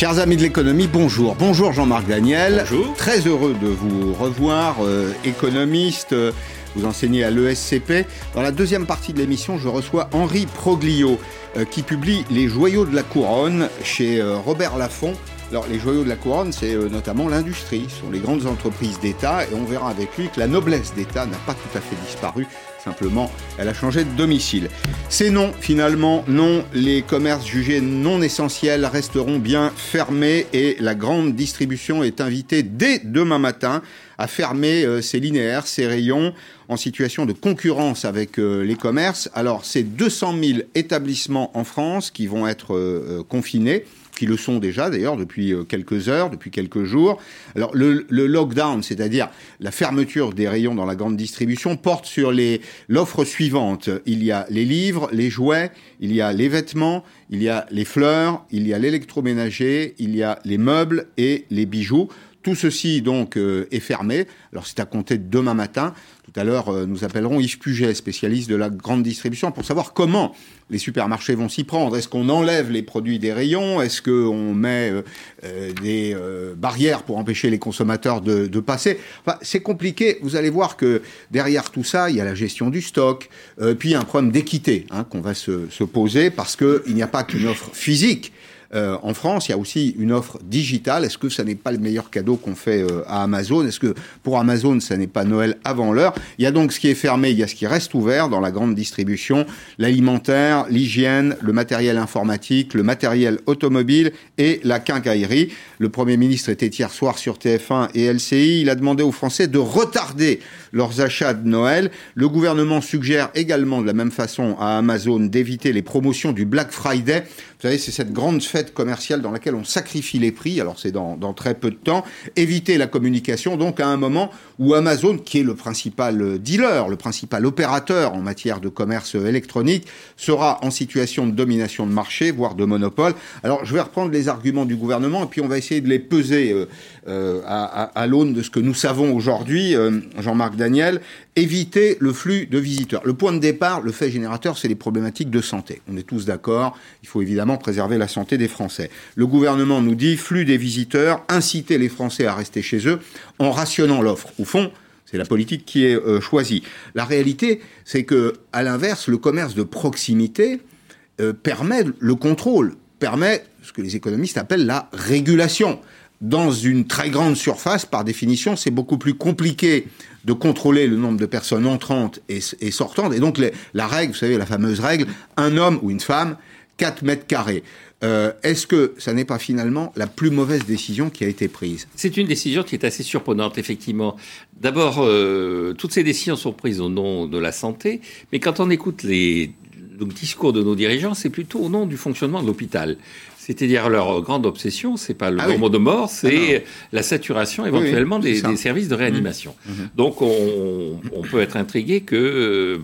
Chers amis de l'économie, bonjour. Bonjour Jean-Marc Daniel. Bonjour. Très heureux de vous revoir, euh, économiste. euh, vous enseignez à l'ESCP. Dans la deuxième partie de l'émission, je reçois Henri Proglio, euh, qui publie Les Joyaux de la Couronne chez Robert Laffont. Alors, les joyaux de la couronne, c'est notamment l'industrie, ce sont les grandes entreprises d'État, et on verra avec lui que la noblesse d'État n'a pas tout à fait disparu, simplement, elle a changé de domicile. Ces noms, finalement, non, les commerces jugés non essentiels resteront bien fermés, et la grande distribution est invitée dès demain matin à fermer euh, ses linéaires, ses rayons, en situation de concurrence avec euh, les commerces. Alors, c'est 200 000 établissements en France qui vont être euh, confinés qui le sont déjà d'ailleurs depuis euh, quelques heures, depuis quelques jours. Alors le, lockdown, c'est-à-dire la fermeture des rayons dans la grande distribution, porte sur les l'offre suivante. Il y a les livres, les jouets, il y a les vêtements, il y a les fleurs, il y a l'électroménager, il y a les meubles et les bijoux. Tout ceci donc euh, est fermé. Alors c'est à compter de demain matin. Tout à l'heure, euh, nous appellerons Yves Puget, spécialiste de la grande distribution, pour savoir comment les supermarchés vont s'y prendre. Est-ce qu'on enlève les produits des rayons? Est-ce qu'on met euh, euh, des barrières pour empêcher les consommateurs de, passer? Enfin, C'est compliqué. Vous allez voir que derrière tout ça, il y a la gestion du stock, puis un problème d'équité hein, qu'on va se poser parce qu'il n'y a pas qu'une offre physique. Euh, en France, il y a aussi une offre digitale. Est-ce que ça n'est pas le meilleur cadeau qu'on fait euh, à Amazon? Est-ce que pour Amazon, ça n'est pas Noël avant l'heure? Il y a donc ce qui est fermé, il y a ce qui reste ouvert dans la grande distribution, l'alimentaire, l'hygiène, le matériel informatique, le matériel automobile et la quincaillerie. Le Premier ministre était hier soir sur TF1 et LCI. Il a demandé aux Français de retarder leurs achats de Noël. Le gouvernement suggère également de la même façon à Amazon d'éviter les promotions du Black Friday. Vous savez, c'est cette grande fête commerciale dans laquelle on sacrifie les prix. Alors c'est dans, très peu de temps. Éviter la communication, donc à un moment où Amazon, qui est le principal dealer, le principal opérateur en matière de commerce électronique, sera en situation de domination de marché, voire de monopole. Alors je vais reprendre les arguments du gouvernement et puis on va essayer de les peser euh, euh, à, l'aune de ce que nous savons aujourd'hui, euh, Jean-Marc Daniel. Éviter le flux de visiteurs. Le point de départ, le fait générateur, c'est les problématiques de santé. On est tous d'accord. Il faut évidemment préserver la santé des Français. Le gouvernement nous dit flux des visiteurs, inciter les Français à rester chez eux en rationnant l'offre. Au fond, c'est la politique qui est euh, choisie. La réalité, c'est que, à l'inverse, le commerce de proximité euh, permet le contrôle, permet ce que les économistes appellent la régulation. Dans une très grande surface, par définition, c'est beaucoup plus compliqué de contrôler le nombre de personnes entrantes et, sortantes. Et donc, la règle, vous savez, la fameuse règle, un homme ou une femme, 4 mètres carrés. Euh, Est-ce que ça n'est pas finalement la plus mauvaise décision qui a été prise? C'est une décision qui est assez surprenante, effectivement. D'abord, euh, toutes ces décisions sont prises au nom de la santé, mais quand on écoute les discours de nos dirigeants, c'est plutôt au nom du fonctionnement de l'hôpital. C'est-à-dire leur grande obsession, c'est pas le Ah nombre oui. de morts, c'est Ah la saturation éventuellement Oui, c'est des, services de réanimation. Mmh. Mmh. Donc on, on peut être intrigué que euh,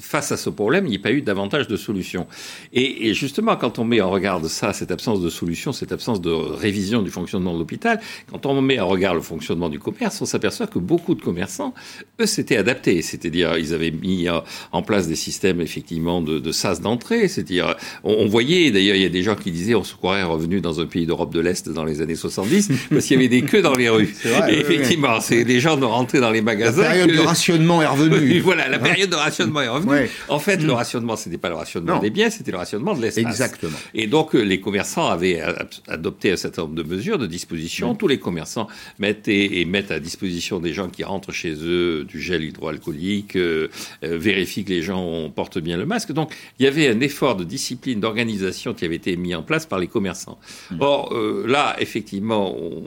face à ce problème, il n'y ait pas eu davantage de solutions. Et, et justement, quand on met en regard de ça, cette absence de solution, cette absence de révision du fonctionnement de l'hôpital, quand on met en regard le fonctionnement du commerce, on s'aperçoit que beaucoup de commerçants, eux, s'étaient adaptés. C'est-à-dire, ils avaient mis euh, en place des systèmes effectivement de, de sas d'entrée. C'est-à-dire, on, on voyait, d'ailleurs, il y a des gens qui disaient, on se croirait revenu dans un pays d'Europe de l'Est dans les années 70, parce qu'il y avait des queues dans les rues. C'est vrai, Et oui, oui. effectivement, c'est des gens de rentrer dans les La magasins. période que- de rationnement est revenue. voilà, la période de rationnement est revenue. Ouais. En fait, le rationnement, c'était pas le rationnement Non. des biens, c'était le rationnement de l'espace. Exactement. Et donc, euh, les commerçants avaient euh, adopté un certain nombre de mesures, de dispositions. Tous les commerçants mettent et, et mettent à disposition des gens qui rentrent chez eux du gel hydroalcoolique, euh, euh, vérifient que les gens portent bien le masque. Donc, il y avait un effort de discipline, d'organisation qui avait été mis en place par les commerçants. Or, euh, là, effectivement, on,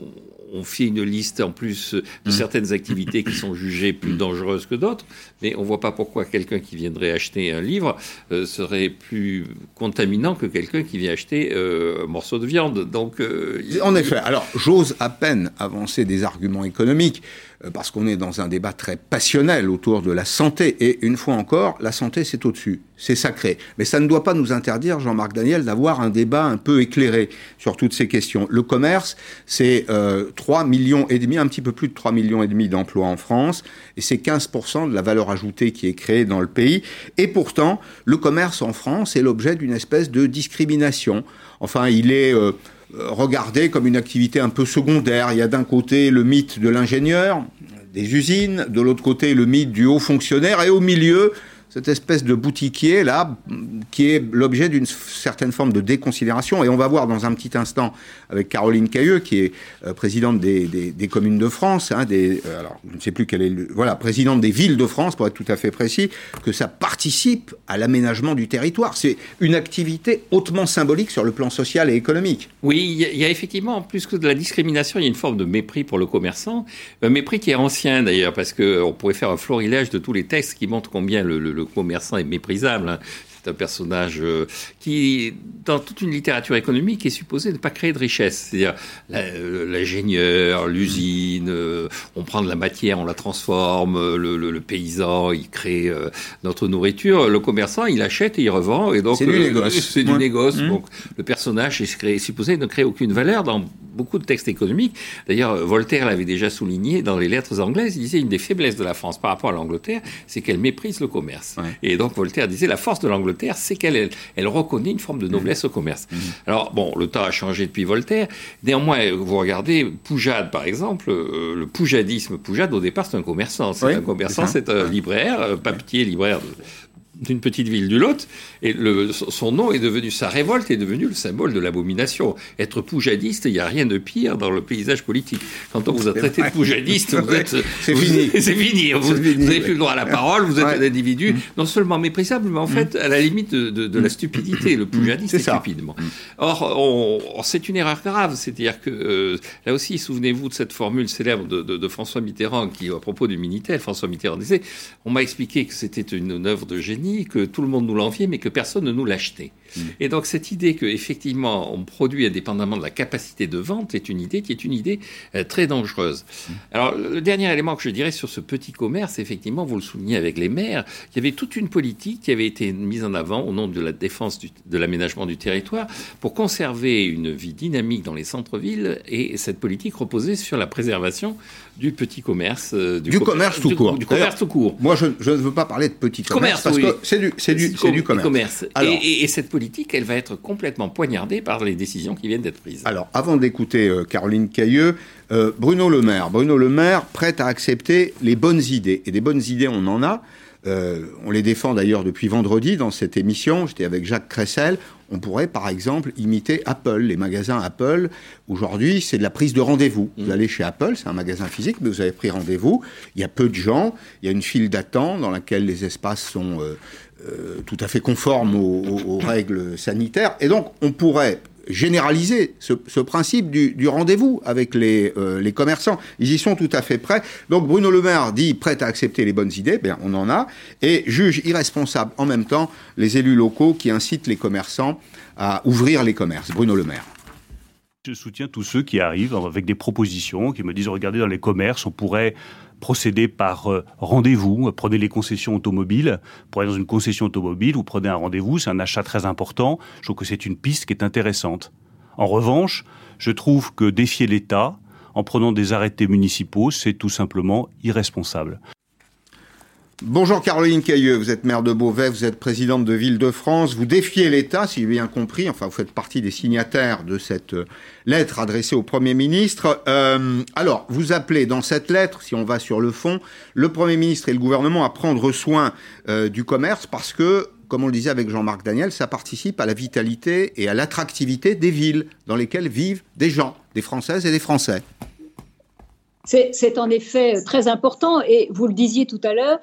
on fait une liste en plus de certaines activités qui sont jugées plus dangereuses que d'autres, mais on voit pas pourquoi quelqu'un qui viendrait acheter un livre euh, serait plus contaminant que quelqu'un qui vient acheter euh, un morceau de viande. Donc, euh, il- En effet. Alors, j'ose à peine avancer des arguments économiques euh, parce qu'on est dans un débat très passionnel autour de la santé. Et une fois encore, la santé, c'est au-dessus. C'est sacré. Mais ça ne doit pas nous interdire, Jean-Marc Daniel, d'avoir un débat un peu éclairé sur toutes ces questions. Le commerce, c'est euh, 3 millions et demi, un petit peu plus de 3 millions et demi d'emplois en France. Et c'est 15% de la valeur ajoutée qui est créée dans le pays. Et pourtant, le commerce en France est l'objet d'une espèce de discrimination. Enfin, il est... euh, regardée comme une activité un peu secondaire. Il y a d'un côté le mythe de l'ingénieur, des usines, de l'autre côté le mythe du haut fonctionnaire, et au milieu, cette espèce de boutiquier là, qui est l'objet d'une certaine forme de déconsidération. Et on va voir dans un petit instant avec Caroline Cailleux, qui est euh, présidente des, communes de France, hein, des, euh, alors je ne sais plus quelle est, le, voilà, présidente des villes de France pour être tout à fait précis, que ça participe à l'aménagement du territoire. C'est une activité hautement symbolique sur le plan social et économique. Oui, il y, a effectivement plus que de la discrimination, il y a une forme de mépris pour le commerçant, un mépris qui est ancien d'ailleurs, parce qu'on pourrait faire un florilège de tous les textes qui montrent combien le, le commerçant est méprisable. Hein. C'est un personnage euh, qui, dans toute une littérature économique, est supposé ne pas créer de richesse. C'est-à-dire euh, l'ingénieur, l'usine, euh, on prend de la matière, on la transforme, le, paysan, il crée notre nourriture. Le commerçant, il achète et il revend. Et donc, c'est du négoce. C'est du négoce. Mmh. Donc, le personnage est, supposé ne créer aucune valeur dans beaucoup de textes économiques. D'ailleurs, Voltaire l'avait déjà souligné dans les lettres anglaises. Il disait une des faiblesses de la France par rapport à l'Angleterre, c'est qu'elle méprise le commerce. Et donc, Voltaire disait la force de l'Angleterre c'est qu'elle elle, reconnaît une forme de noblesse au commerce. Mhm. Alors, bon, le temps a changé depuis Voltaire. Néanmoins, vous regardez Poujade, par exemple, euh, le poujadisme. Poujade, au départ, c'est un commerçant. C'est un commerçant, c'est un libraire, un papetier libraire d'une petite ville du Lot, et le, son nom est devenu, sa révolte est devenue le symbole de l'abomination. Être poujadiste, il n'y a rien de pire dans le paysage politique. Quand on vous a traité de poujadiste, vous êtes... c'est fini. C'est fini. Vous n'avez plus le droit à la parole, vous êtes un individu mm. non seulement méprisable, mais en fait à la limite de, la stupidité. Le poujadiste est, stupide. Mm. Or, c'est une erreur grave. C'est-à-dire que, euh, là aussi, souvenez-vous de cette formule célèbre de, François Mitterrand qui, à propos du Minitel, François Mitterrand disait, on m'a expliqué que c'était une œuvre de génie que tout le monde nous l'enviait, mais que personne ne nous l'achetait. Mm. Et donc cette idée qu'effectivement on produit indépendamment de la capacité de vente est une idée qui est une idée euh, très dangereuse. Mm. Alors le dernier élément que je dirais sur ce petit commerce, effectivement, vous le soulignez avec les maires, il y avait toute une politique qui avait été mise en avant au nom de la défense de l'aménagement du territoire pour conserver une vie dynamique dans les centres-villes et cette politique reposait sur la préservation du petit commerce. Euh, du, commerce tout court. Du, commerce tout court. Moi, je, ne veux pas parler de petit commerce, parce que c'est du, du, du, commerce. et, cette politique, elle va être complètement poignardée par les décisions qui viennent d'être prises. Alors, avant d'écouter euh, Caroline Cailleux, euh, Bruno Le Maire. Bruno Le Maire prête à accepter les bonnes idées. Et des bonnes idées, on en a. on les défend d'ailleurs depuis vendredi dans cette émission. J'étais avec Jacques Cressel. On pourrait par exemple imiter Apple, les magasins Apple. Aujourd'hui, c'est de la prise de rendez-vous. Vous mm. allez chez Apple, c'est un magasin physique, mais vous avez pris rendez-vous. Il y a peu de gens, il y a une file d'attente dans laquelle les espaces sont euh, euh, tout à fait conformes aux, règles sanitaires. Et donc, on pourrait généraliser ce, principe du, rendez-vous avec euh, les, commerçants. Ils y sont tout à fait prêts. Donc Bruno Le Maire dit prêt à accepter les bonnes idées, bien on en a, et juge irresponsable en même temps les élus locaux qui incitent les commerçants à ouvrir les commerces. Bruno Le Maire. Je soutiens tous ceux qui arrivent avec des propositions, qui me disent regardez dans les commerces, on pourrait procéder par euh, rendez-vous. Prenez les concessions automobiles. Pour aller dans une concession automobile, vous prenez un rendez-vous. C'est un achat très important. Je trouve que c'est une piste qui est intéressante. En revanche, je trouve que défier l'État en prenant des arrêtés municipaux, c'est tout simplement irresponsable. Bonjour Caroline Cailleux, vous êtes maire de Beauvais, vous êtes présidente de Ville de France, vous défiez l'État, si j'ai bien compris, enfin vous faites partie des signataires de cette euh, lettre adressée au Premier ministre. Euh, alors, vous appelez dans cette lettre, si on va sur le fond, le Premier ministre et le gouvernement à prendre soin euh, du commerce parce que comme on le disait avec Jean-Marc Daniel, ça participe à la vitalité et à l'attractivité des villes dans lesquelles vivent des gens, des Françaises et des Français. C'est en effet très important. Et vous le disiez tout à l'heure,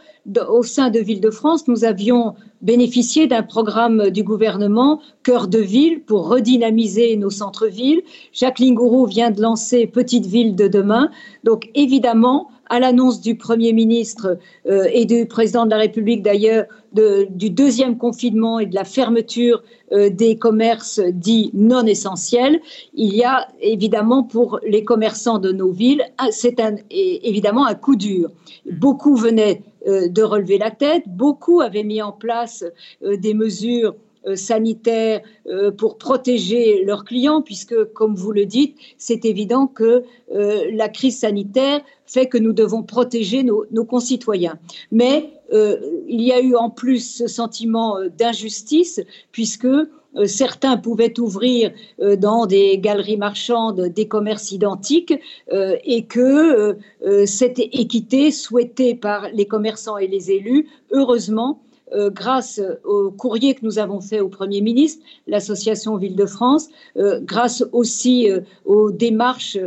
au sein de Ville-de-France, nous avions bénéficié d'un programme du gouvernement Cœur de ville pour redynamiser nos centres-villes. Jacqueline Gouraud vient de lancer Petite ville de demain. Donc évidemment, à l'annonce du Premier ministre euh, et du Président de la République d'ailleurs du deuxième confinement et de la fermeture euh, des commerces dits non essentiels, il y a évidemment pour les commerçants de nos villes, c'est évidemment un coup dur. Beaucoup venaient de relever la tête, beaucoup avaient mis en place des mesures euh, sanitaires euh, pour protéger leurs clients, puisque, comme vous le dites, c'est évident que euh, la crise sanitaire fait que nous devons protéger nos, concitoyens. Mais il y a eu en plus ce sentiment d'injustice, puisque euh, certains pouvaient ouvrir euh, dans des galeries marchandes des commerces identiques euh, et que cette équité souhaitée par les commerçants et les élus, heureusement, grâce au courrier que nous avons fait au Premier ministre, l'association Ville-de-France, grâce aussi aux démarches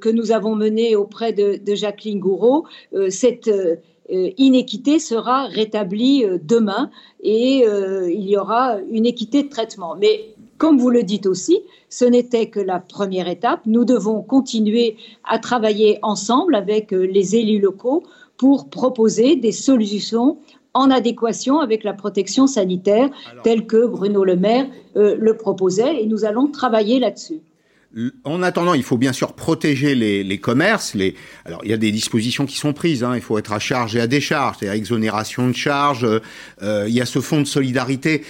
que nous avons menées auprès de, de Jacqueline Gouraud, cette euh, inéquité sera rétablie euh, demain et euh, il y aura une équité de traitement. Mais comme vous le dites aussi, ce n'était que la première étape. Nous devons continuer à travailler ensemble avec les élus locaux pour proposer des solutions en adéquation avec la protection sanitaire telle que Bruno Le Maire le proposait et nous allons travailler là-dessus. En attendant, il faut bien sûr protéger les, commerces. Alors, il y a des dispositions qui sont prises. Hein. Il faut être à charge et à décharge, c'est-à-dire exonération de charges. Euh, il y a ce fonds de solidarité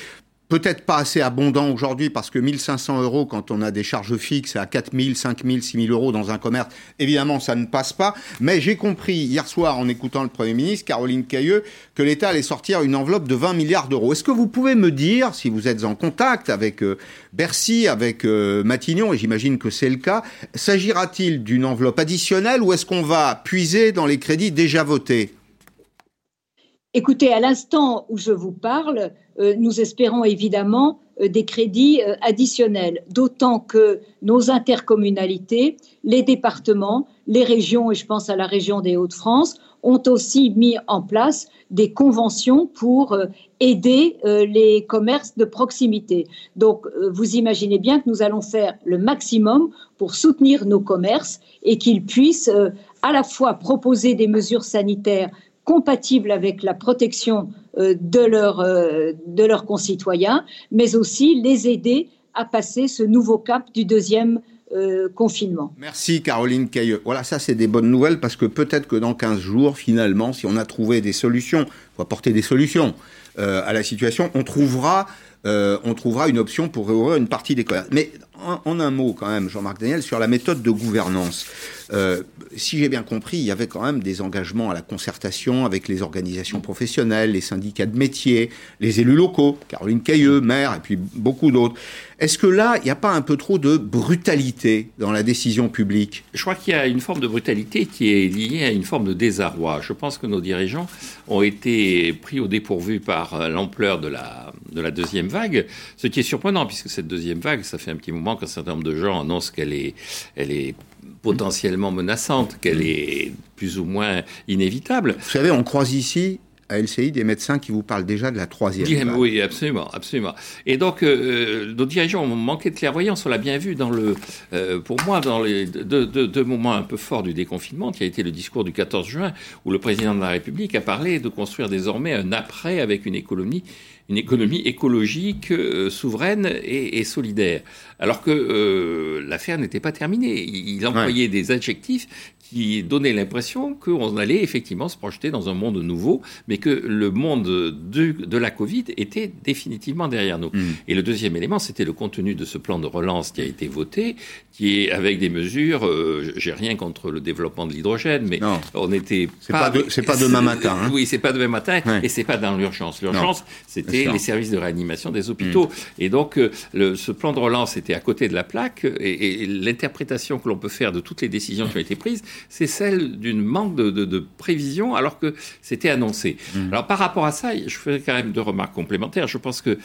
peut-être pas assez abondant aujourd'hui parce que 1500 euros quand on a des charges fixes à 4000, 5000, 6000 euros dans un commerce, évidemment ça ne passe pas. Mais j'ai compris hier soir en écoutant le Premier ministre, Caroline Cailleux, que l'État allait sortir une enveloppe de 20 milliards d'euros. Est-ce que vous pouvez me dire, si vous êtes en contact avec euh, Bercy, avec euh, Matignon, et j'imagine que c'est le cas, s'agira-t-il d'une enveloppe additionnelle ou est-ce qu'on va puiser dans les crédits déjà votés? Écoutez, à l'instant où je vous parle, nous espérons évidemment euh, des crédits euh, additionnels, d'autant que nos intercommunalités, les départements, les régions, et je pense à la région des Hauts-de-France, ont aussi mis en place des conventions pour aider les commerces de proximité. Donc, vous imaginez bien que nous allons faire le maximum pour soutenir nos commerces et qu'ils puissent à la fois proposer des mesures sanitaires compatibles avec la protection euh, de, leur, euh, de leurs concitoyens, mais aussi les aider à passer ce nouveau cap du deuxième euh, confinement. Merci Caroline Cailleux. Voilà, ça c'est des bonnes nouvelles parce que peut-être que dans 15 jours, finalement, si on a trouvé des solutions, il faut apporter des solutions à la situation, on trouvera, on trouvera une option pour réouvrir une partie des commerces. Mais en, un mot quand même, Jean-Marc Daniel, sur la méthode de gouvernance. Euh, si j'ai bien compris, il y avait quand même des engagements à la concertation avec les organisations professionnelles, les syndicats de métiers, les élus locaux, Caroline Cailleux, maire, et puis beaucoup d'autres. Est-ce que là, il n'y a pas un peu trop de brutalité dans la décision publique? Je crois qu'il y a une forme de brutalité qui est liée à une forme de désarroi. Je pense que nos dirigeants ont été pris au dépourvu par l'ampleur de la, de la deuxième vague, ce qui est surprenant, puisque cette deuxième vague, ça fait un petit moment qu'un certain nombre de gens annoncent qu'elle est, elle est potentiellement menaçante, qu'elle est plus ou moins inévitable. Vous savez, on croise ici à LCI des médecins qui vous parlent déjà de la troisième. Oui, absolument, absolument. Et donc, euh, nos dirigeants ont manqué de clairvoyance. On l'a bien vu dans le, euh, pour moi, dans les deux, deux, moments un peu forts du déconfinement, qui a été le discours du 14 juin, où le président de la République a parlé de construire désormais un après avec une économie une économie écologique, euh, souveraine et, et, solidaire. Alors que euh, l'affaire n'était pas terminée. Il, employait des adjectifs qui donnait l'impression qu'on allait effectivement se projeter dans un monde nouveau, mais que le monde de, de la Covid était définitivement derrière nous. Mm. Et le deuxième élément, c'était le contenu de ce plan de relance qui a été voté, qui est avec des mesures. Euh, J'ai rien contre le développement de l'hydrogène, mais on était c'est pas, c'est pas demain matin. Hein. Oui, c'est pas demain matin, et c'est pas dans l'urgence. L'urgence, c'était les services de réanimation des hôpitaux. Mm. Et donc, euh, le, ce plan de relance était à côté de la plaque, et, et l'interprétation que l'on peut faire de toutes les décisions qui ont été prises, c'est celle d'une manque de, prévision alors que c'était annoncé. Mmh. Alors par rapport à ça, je ferai quand même deux remarques complémentaires. Je pense que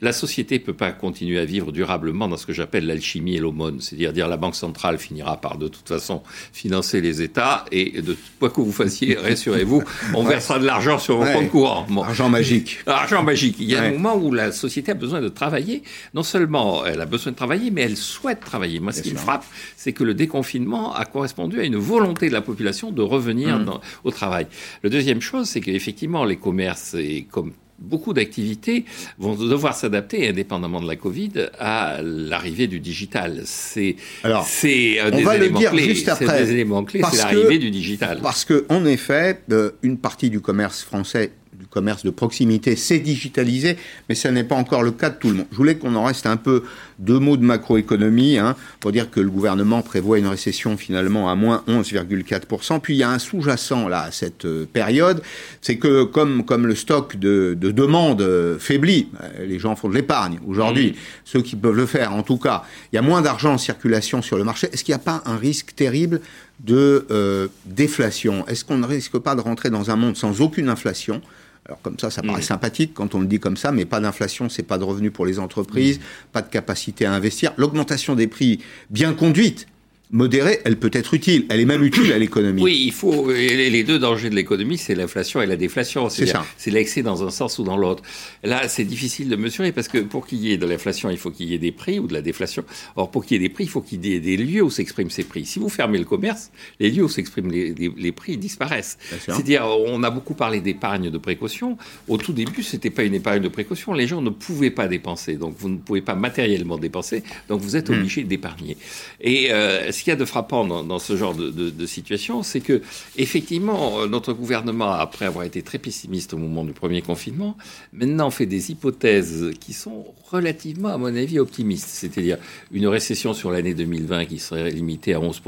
la société ne peut pas continuer à vivre durablement dans ce que j'appelle l'alchimie et l'aumône, c'est-à-dire dire la Banque centrale finira par de toute façon financer les États et de quoi que vous fassiez, rassurez-vous, on versera de l'argent sur vos comptes courants. Argent magique. Argent magique. Il y a un moment où la société a besoin de travailler. Non seulement elle a besoin de travailler, mais elle souhaite travailler. Moi, ce qui me frappe, c'est que le déconfinement a correspondu à une volonté volonté de la population de revenir mmh. au travail. Le deuxième chose, c'est qu'effectivement, les commerces, et comme beaucoup d'activités vont devoir s'adapter, indépendamment de la Covid, à l'arrivée du digital. C'est c'est on va le dire juste après. des éléments clés, c'est l'arrivée du digital. Parce que en effet, euh, une partie du commerce français commerce de proximité s'est digitalisé, mais ce n'est pas encore le cas de tout le monde. Je voulais qu'on en reste un peu deux mots de macroéconomie, hein, pour dire que le gouvernement prévoit une récession finalement à moins 11,4%. Puis il y a un sous-jacent là à cette euh, période, c'est que comme, comme le stock de, de demande euh, faiblit, euh, les gens font de l'épargne aujourd'hui, ceux qui peuvent le faire en tout cas, il y a moins d'argent en circulation sur le marché. Est-ce qu'il n'y a pas un risque terrible de euh, déflation? Est-ce qu'on ne risque pas de rentrer dans un monde sans aucune inflation? Alors comme ça, ça paraît sympathique quand on le dit comme ça, mais pas d'inflation, c'est pas de revenus pour les entreprises, pas de capacité à investir. L'augmentation des prix bien conduite, modérée, elle peut être utile. Elle est même utile à l'économie. Oui, il faut. Les deux dangers de l'économie, c'est l'inflation et la déflation. C'est ça. C'est l'excès dans un sens ou dans l'autre. Là, c'est difficile de mesurer parce que pour qu'il y ait de l'inflation, il faut qu'il y ait des prix ou de la déflation. Or, pour qu'il y ait des prix, il faut qu'il y ait des lieux où s'expriment ces prix. Si vous fermez le commerce, les lieux où s'expriment les, les, prix disparaissent. C'est-à-dire, on a beaucoup parlé d'épargne de précaution. Au tout début, c'était pas une épargne de précaution. Les gens ne pouvaient pas dépenser. Donc, vous ne pouvez pas matériellement dépenser. Donc, vous êtes hmm. obligé d'épargner. Et euh, ce qu'il y a de frappant dans, ce genre de, situation, c'est que effectivement, notre gouvernement, après avoir été très pessimiste au moment du premier confinement, maintenant fait des hypothèses qui sont relativement, à mon avis, optimistes. C'est-à-dire une récession sur l'année 2020 qui serait limitée à 11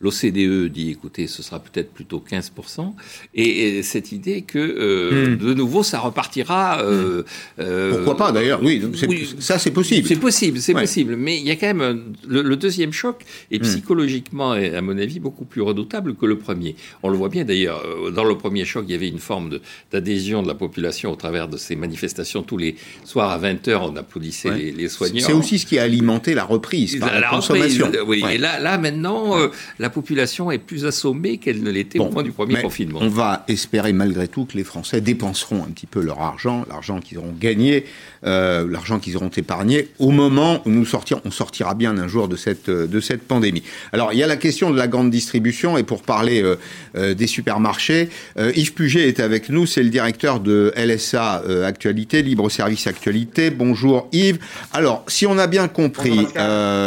L'OCDE dit, écoutez, ce sera peut-être plutôt 15%. Et, cette idée que, euh, hmm. de nouveau, ça repartira. Euh, hmm. euh, Pourquoi pas, d'ailleurs oui, ça, c'est possible. C'est possible, c'est possible. Mais il y a quand même. Le, deuxième choc est hmm. psychologiquement, à mon avis, beaucoup plus redoutable que le premier. On le voit bien, d'ailleurs. Dans le premier choc, il y avait une forme d'adhésion de, la population au travers de ces manifestations. Tous les soirs à 20h, on applaudissait les, soignants. C'est aussi ce qui a alimenté la reprise par la, consommation. oui. Et là, là maintenant, la la population est plus assommée qu'elle ne l'était au moment du premier confinement. On va espérer malgré tout que les Français dépenseront un petit peu leur argent, l'argent qu'ils auront gagné, euh, l'argent qu'ils auront épargné au moment où nous sortirons. On sortira bien un jour de cette, de cette pandémie. Alors, il y a la question de la grande distribution et pour parler euh, euh, des supermarchés, Yves Puget est avec nous, c'est le directeur de LSA Actualité, Libre Service Actualité. Bonjour Yves. Alors, si on a bien compris,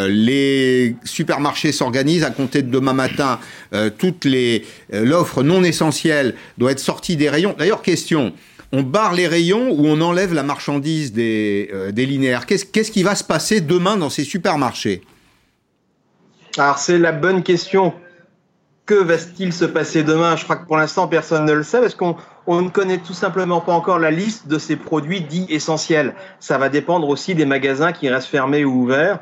les supermarchés s'organisent à compter de demain matin, euh, euh, l'offre non essentielle doit être sortie des rayons. D'ailleurs, question. On barre les rayons ou on enlève la marchandise des, euh, des linéaires? Qu'est-ce qu'est-ce qui va se passer demain dans ces supermarchés? Alors c'est la bonne question. Que va-t-il se passer demain? Je crois que pour l'instant personne ne le sait parce qu'on on ne connaît tout simplement pas encore la liste de ces produits dits essentiels. Ça va dépendre aussi des magasins qui restent fermés ou ouverts.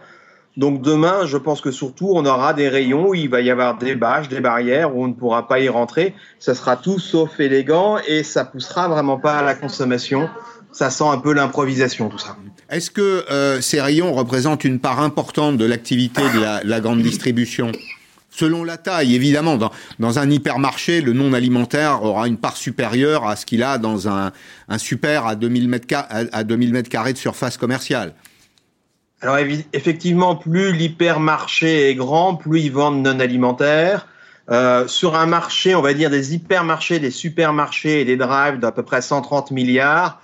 Donc demain, je pense que surtout, on aura des rayons où il va y avoir des bâches, des barrières, où on ne pourra pas y rentrer. Ça sera tout sauf élégant et ça poussera vraiment pas à la consommation. Ça sent un peu l'improvisation, tout ça. Est-ce que euh, ces rayons représentent une part importante de l'activité de la, grande distribution? Selon la taille, évidemment, dans, un hypermarché, le non alimentaire aura une part supérieure à ce qu'il a dans un, super à 2000 mètres, à 2000 mètres carrés de surface commerciale. Alors effectivement, plus l'hypermarché est grand, plus ils vendent non alimentaires. Euh, sur un marché, on va dire des hypermarchés, des supermarchés et des drives d'à peu près 130 milliards,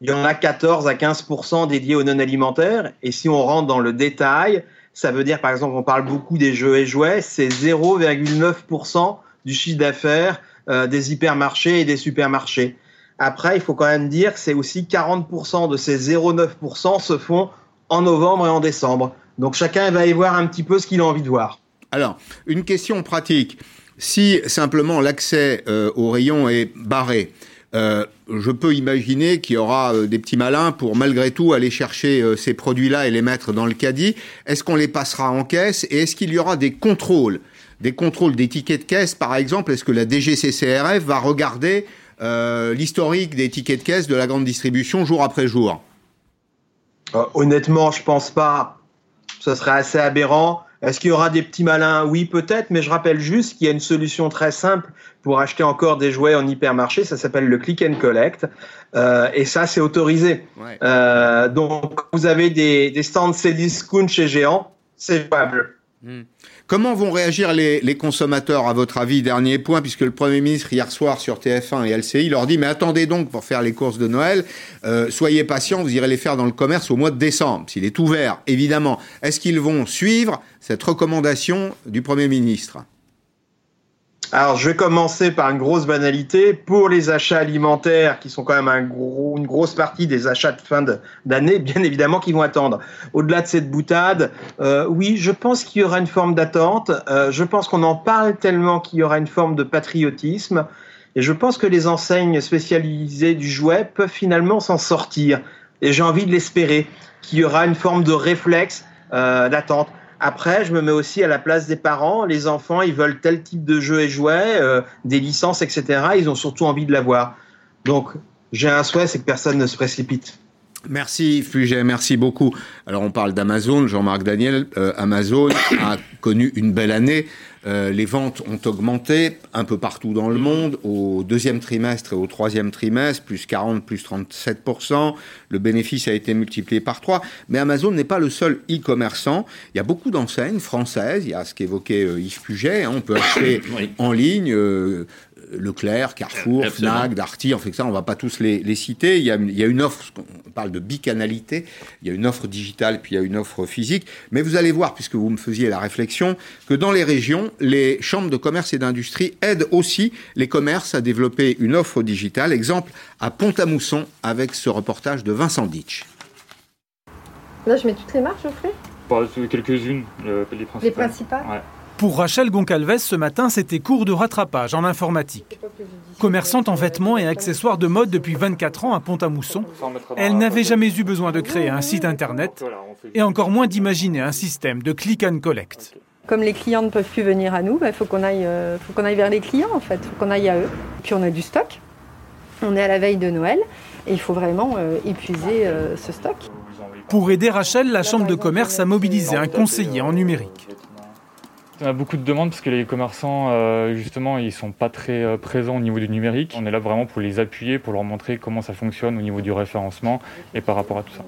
il y en a 14 à 15% dédiés aux non alimentaires. Et si on rentre dans le détail, ça veut dire par exemple, on parle beaucoup des jeux et jouets, c'est 0,9 du chiffre d'affaires euh, des hypermarchés et des supermarchés. Après, il faut quand même dire que c'est aussi 40% de ces 0,9 se font en novembre et en décembre. Donc chacun va y voir un petit peu ce qu'il a envie de voir. Alors, une question pratique. Si simplement l'accès euh, au rayon est barré, euh, je peux imaginer qu'il y aura euh, des petits malins pour malgré tout aller chercher ces produits-là et les mettre dans le caddie. Est-ce qu'on les passera en caisse et est-ce qu'il y aura des contrôles Des contrôles des tickets de caisse, par exemple Est-ce que la DGCCRF va regarder l'historique des tickets de caisse de la grande distribution jour après jour? Euh, honnêtement, je pense pas. Ce serait assez aberrant. Est-ce qu'il y aura des petits malins? Oui, peut-être, mais je rappelle juste qu'il y a une solution très simple pour acheter encore des jouets en hypermarché. Ça s'appelle le click and collect. Euh, et ça, c'est autorisé. Euh, donc, vous avez des, des stands Cdiscount chez Géant, c'est jouable. Hmm. Comment vont réagir les, consommateurs, à votre avis Dernier point, puisque le Premier ministre, hier soir, sur TF1 et LCI, leur dit, mais attendez donc pour faire les courses de Noël, euh, soyez patients, vous irez les faire dans le commerce au mois de décembre, s'il est ouvert, évidemment. Est-ce qu'ils vont suivre cette recommandation du Premier ministre? Alors, je vais commencer par une grosse banalité. Pour les achats alimentaires, qui sont quand même un gros, une grosse partie des achats de fin d'année, bien évidemment, qui vont attendre. Au-delà de cette boutade, euh, oui, je pense qu'il y aura une forme d'attente. Euh, je pense qu'on en parle tellement qu'il y aura une forme de patriotisme. Et je pense que les enseignes spécialisées du jouet peuvent finalement s'en sortir. Et j'ai envie de l'espérer, qu'il y aura une forme de réflexe euh, d'attente. Après, je me mets aussi à la place des parents. Les enfants, ils veulent tel type de jeu et jouets, euh, des licences, etc. Ils ont surtout envie de l'avoir. Donc, j'ai un souhait, c'est que personne ne se précipite. Merci Fuget, merci beaucoup. Alors on parle d'Amazon, Jean-Marc Daniel. Euh, Amazon a connu une belle année. Euh, les ventes ont augmenté un peu partout dans le monde au deuxième trimestre et au troisième trimestre, plus 40, plus 37%. Le bénéfice a été multiplié par 3. Mais Amazon n'est pas le seul e-commerçant. Il y a beaucoup d'enseignes françaises. Il y a ce qu'évoquait euh, Yves Puget. Hein. On peut acheter en ligne. Euh, Leclerc, Carrefour, Fnac, Darty, en fait ça, on va pas tous les, citer. Il y, a, il y, a, une offre, on parle de bicanalité, il y a une offre digitale, puis il y a une offre physique. Mais vous allez voir, puisque vous me faisiez la réflexion, que dans les régions, les chambres de commerce et d'industrie aident aussi les commerces à développer une offre digitale. Exemple à Pont-à-Mousson avec ce reportage de Vincent Ditch. Là, je mets toutes les marques, Geoffrey? Pas quelques-unes, les principales. Les principales? Ouais. Pour Rachel Goncalves, ce matin, c'était cours de rattrapage en informatique. Commerçante en vêtements et accessoires de mode depuis 24 ans à Pont-à-Mousson, elle n'avait jamais eu besoin de créer un site internet et encore moins d'imaginer un système de click and collect. Comme les clients ne peuvent plus venir à nous, il bah, faut qu'on aille, euh, faut qu'on aille vers les clients en fait, il faut qu'on aille à eux. Puis on a du stock, on est à la veille de Noël et il faut vraiment euh, épuiser euh, ce stock. Pour aider Rachel, la Chambre de commerce a mobilisé un conseiller en numérique. On a beaucoup de demandes parce que les commerçants, euh, justement, ils sont pas très euh, présents au niveau du numérique. On est là vraiment pour les appuyer, pour leur montrer comment ça fonctionne au niveau du référencement et par rapport à tout ça.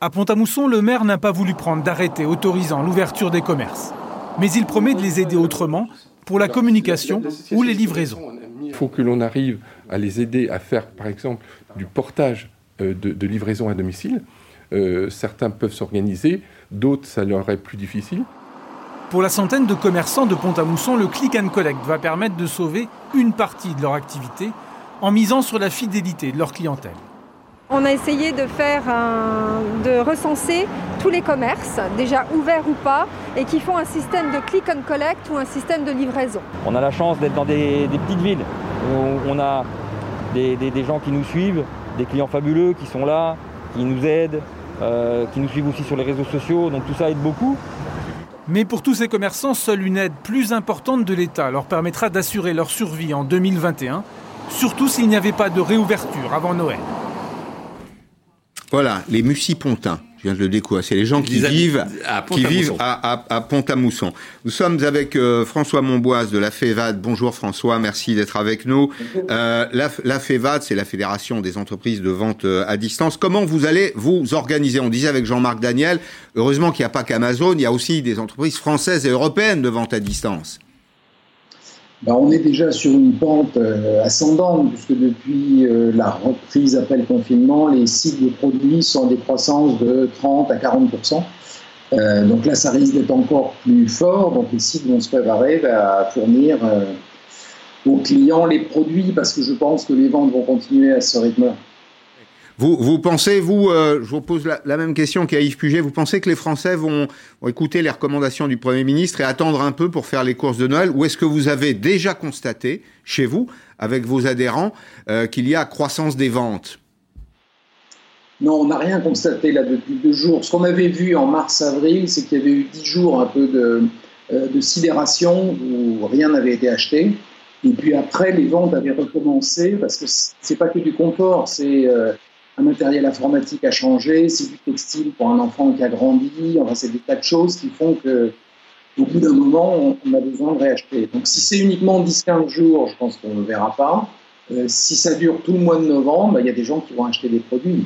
À Pont-à-Mousson, le maire n'a pas voulu prendre d'arrêté autorisant l'ouverture des commerces. Mais il promet de les aider autrement pour la communication ou les livraisons. Il faut que l'on arrive à les aider à faire, par exemple, du portage euh, de, livraison à domicile. certains peuvent s'organiser, d'autres, ça leur est plus difficile. Pour la centaine de commerçants de Pont-à-Mousson, le click and collect va permettre de sauver une partie de leur activité en misant sur la fidélité de leur clientèle. On a essayé de faire de recenser tous les commerces, déjà ouverts ou pas, et qui font un système de click and collect ou un système de livraison. On a la chance d'être dans des, petites villes où on a des, gens qui nous suivent, des clients fabuleux qui sont là, qui nous aident, euh, qui nous suivent aussi sur les réseaux sociaux, donc tout ça aide beaucoup. Mais pour tous ces commerçants, seule une aide plus importante de l'État leur permettra d'assurer leur survie en 2021, surtout s'il n'y avait pas de réouverture avant Noël. Voilà, les Mucipontins je viens de le découvrir. C'est les gens qui vivent, à qui vivent à, Pont-à-Mousson. Nous sommes avec euh, François Monboise de la FEVAD. Bonjour François, merci d'être avec nous. Euh, la, la FEVAD, c'est la Fédération des entreprises de vente euh, à distance. Comment vous allez vous organiser? On disait avec Jean-Marc Daniel, heureusement qu'il n'y a pas qu'Amazon, il y a aussi des entreprises françaises et européennes de vente à distance. Ben, on est déjà sur une pente euh, ascendante, puisque depuis euh, la reprise après le confinement, les cycles de produits sont en décroissance de 30 à 40% euh, Donc là, ça risque d'être encore plus fort. Donc les sites vont se préparer ben, à fournir aux clients les produits, parce que je pense que les ventes vont continuer à ce rythme-là. Vous, vous pensez, vous, euh, je vous pose la, même question qu'à Yves Puget, vous pensez que les Français vont, écouter les recommandations du Premier ministre et attendre un peu pour faire les courses de Noël Ou est-ce que vous avez déjà constaté, chez vous, avec vos adhérents, euh, qu'il y a croissance des ventes? Non, on n'a rien constaté là depuis deux jours. Ce qu'on avait vu en mars-avril, c'est qu'il y avait eu dix jours un peu de, euh, sidération où rien n'avait été acheté. Et puis après, les ventes avaient recommencé parce que c'est pas que du confort, c'est un matériel informatique a changé, c'est du textile pour un enfant qui a grandi, enfin c'est des tas de choses qui font que au bout d'un moment, on, a besoin de réacheter. Donc si c'est uniquement 10-15 jours, je pense qu'on ne le verra pas. Euh, si ça dure tout le mois de novembre, il y a des gens qui vont acheter des produits.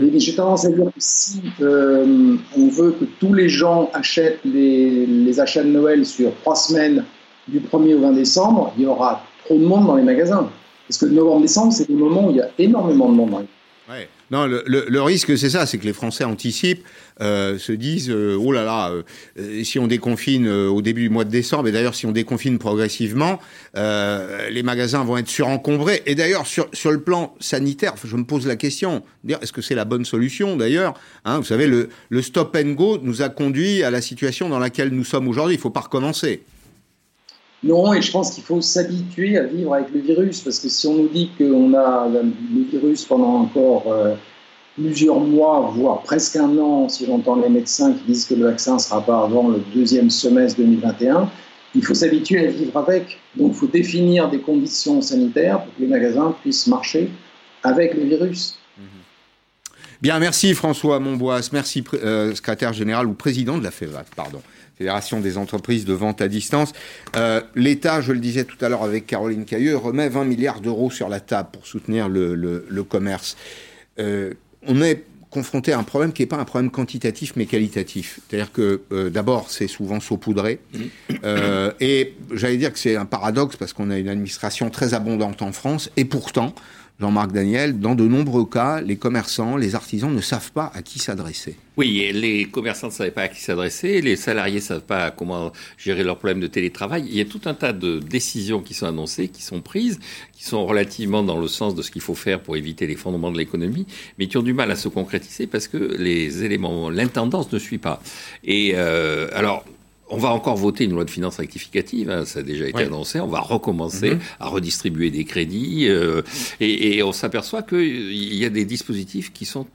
Et j'ai tendance à dire que si euh, on veut que tous les gens achètent les, les, achats de Noël sur trois semaines, du 1er au 20 décembre, il y aura trop de monde dans les magasins. Parce que novembre-décembre, c'est des moments où il y a énormément de monde dans les Ouais. Non, le, le, le risque, c'est ça, c'est que les Français anticipent, euh, se disent, euh, oh là là, euh, si on déconfine euh, au début du mois de décembre, et d'ailleurs si on déconfine progressivement, euh, les magasins vont être surencombrés. Et d'ailleurs, sur, sur le plan sanitaire, je me pose la question, est-ce que c'est la bonne solution d'ailleurs hein, Vous savez, le, le stop and go nous a conduit à la situation dans laquelle nous sommes aujourd'hui. Il ne faut pas recommencer. Non, et je pense qu'il faut s'habituer à vivre avec le virus, parce que si on nous dit qu'on a le virus pendant encore euh, plusieurs mois, voire presque un an, si j'entends les médecins qui disent que le vaccin ne sera pas avant le deuxième semestre 2021, il faut s'habituer à vivre avec. Donc il faut définir des conditions sanitaires pour que les magasins puissent marcher avec le virus. Bien, merci François Monbois, merci euh, secrétaire général ou président de la FEVAT, pardon. Fédération des entreprises de vente à distance. Euh, L'État, je le disais tout à l'heure avec Caroline Cailleux, remet 20 milliards d'euros sur la table pour soutenir le, commerce. Euh, on est confronté à un problème qui n'est pas un problème quantitatif mais qualitatif. C'est-à-dire que euh, d'abord c'est souvent saupoudré et j'allais dire que c'est un paradoxe parce qu'on a une administration très abondante en France et pourtant Jean-Marc Daniel, dans de nombreux cas, les commerçants, les artisans ne savent pas à qui s'adresser. Oui, les commerçants ne savaient pas à qui s'adresser, les salariés ne savent pas comment gérer leurs problèmes de télétravail. Il y a tout un tas de décisions qui sont annoncées, qui sont prises, qui sont relativement dans le sens de ce qu'il faut faire pour éviter les fondements de l'économie, mais qui ont du mal à se concrétiser parce que les éléments, l'intendance ne suit pas. Et euh, alors, on va encore voter une loi de finances rectificative, hein, ça a déjà été Ouais. annoncé. On va recommencer Mhm. à redistribuer des crédits euh, et, et on s'aperçoit qu'il y a des dispositifs qui sont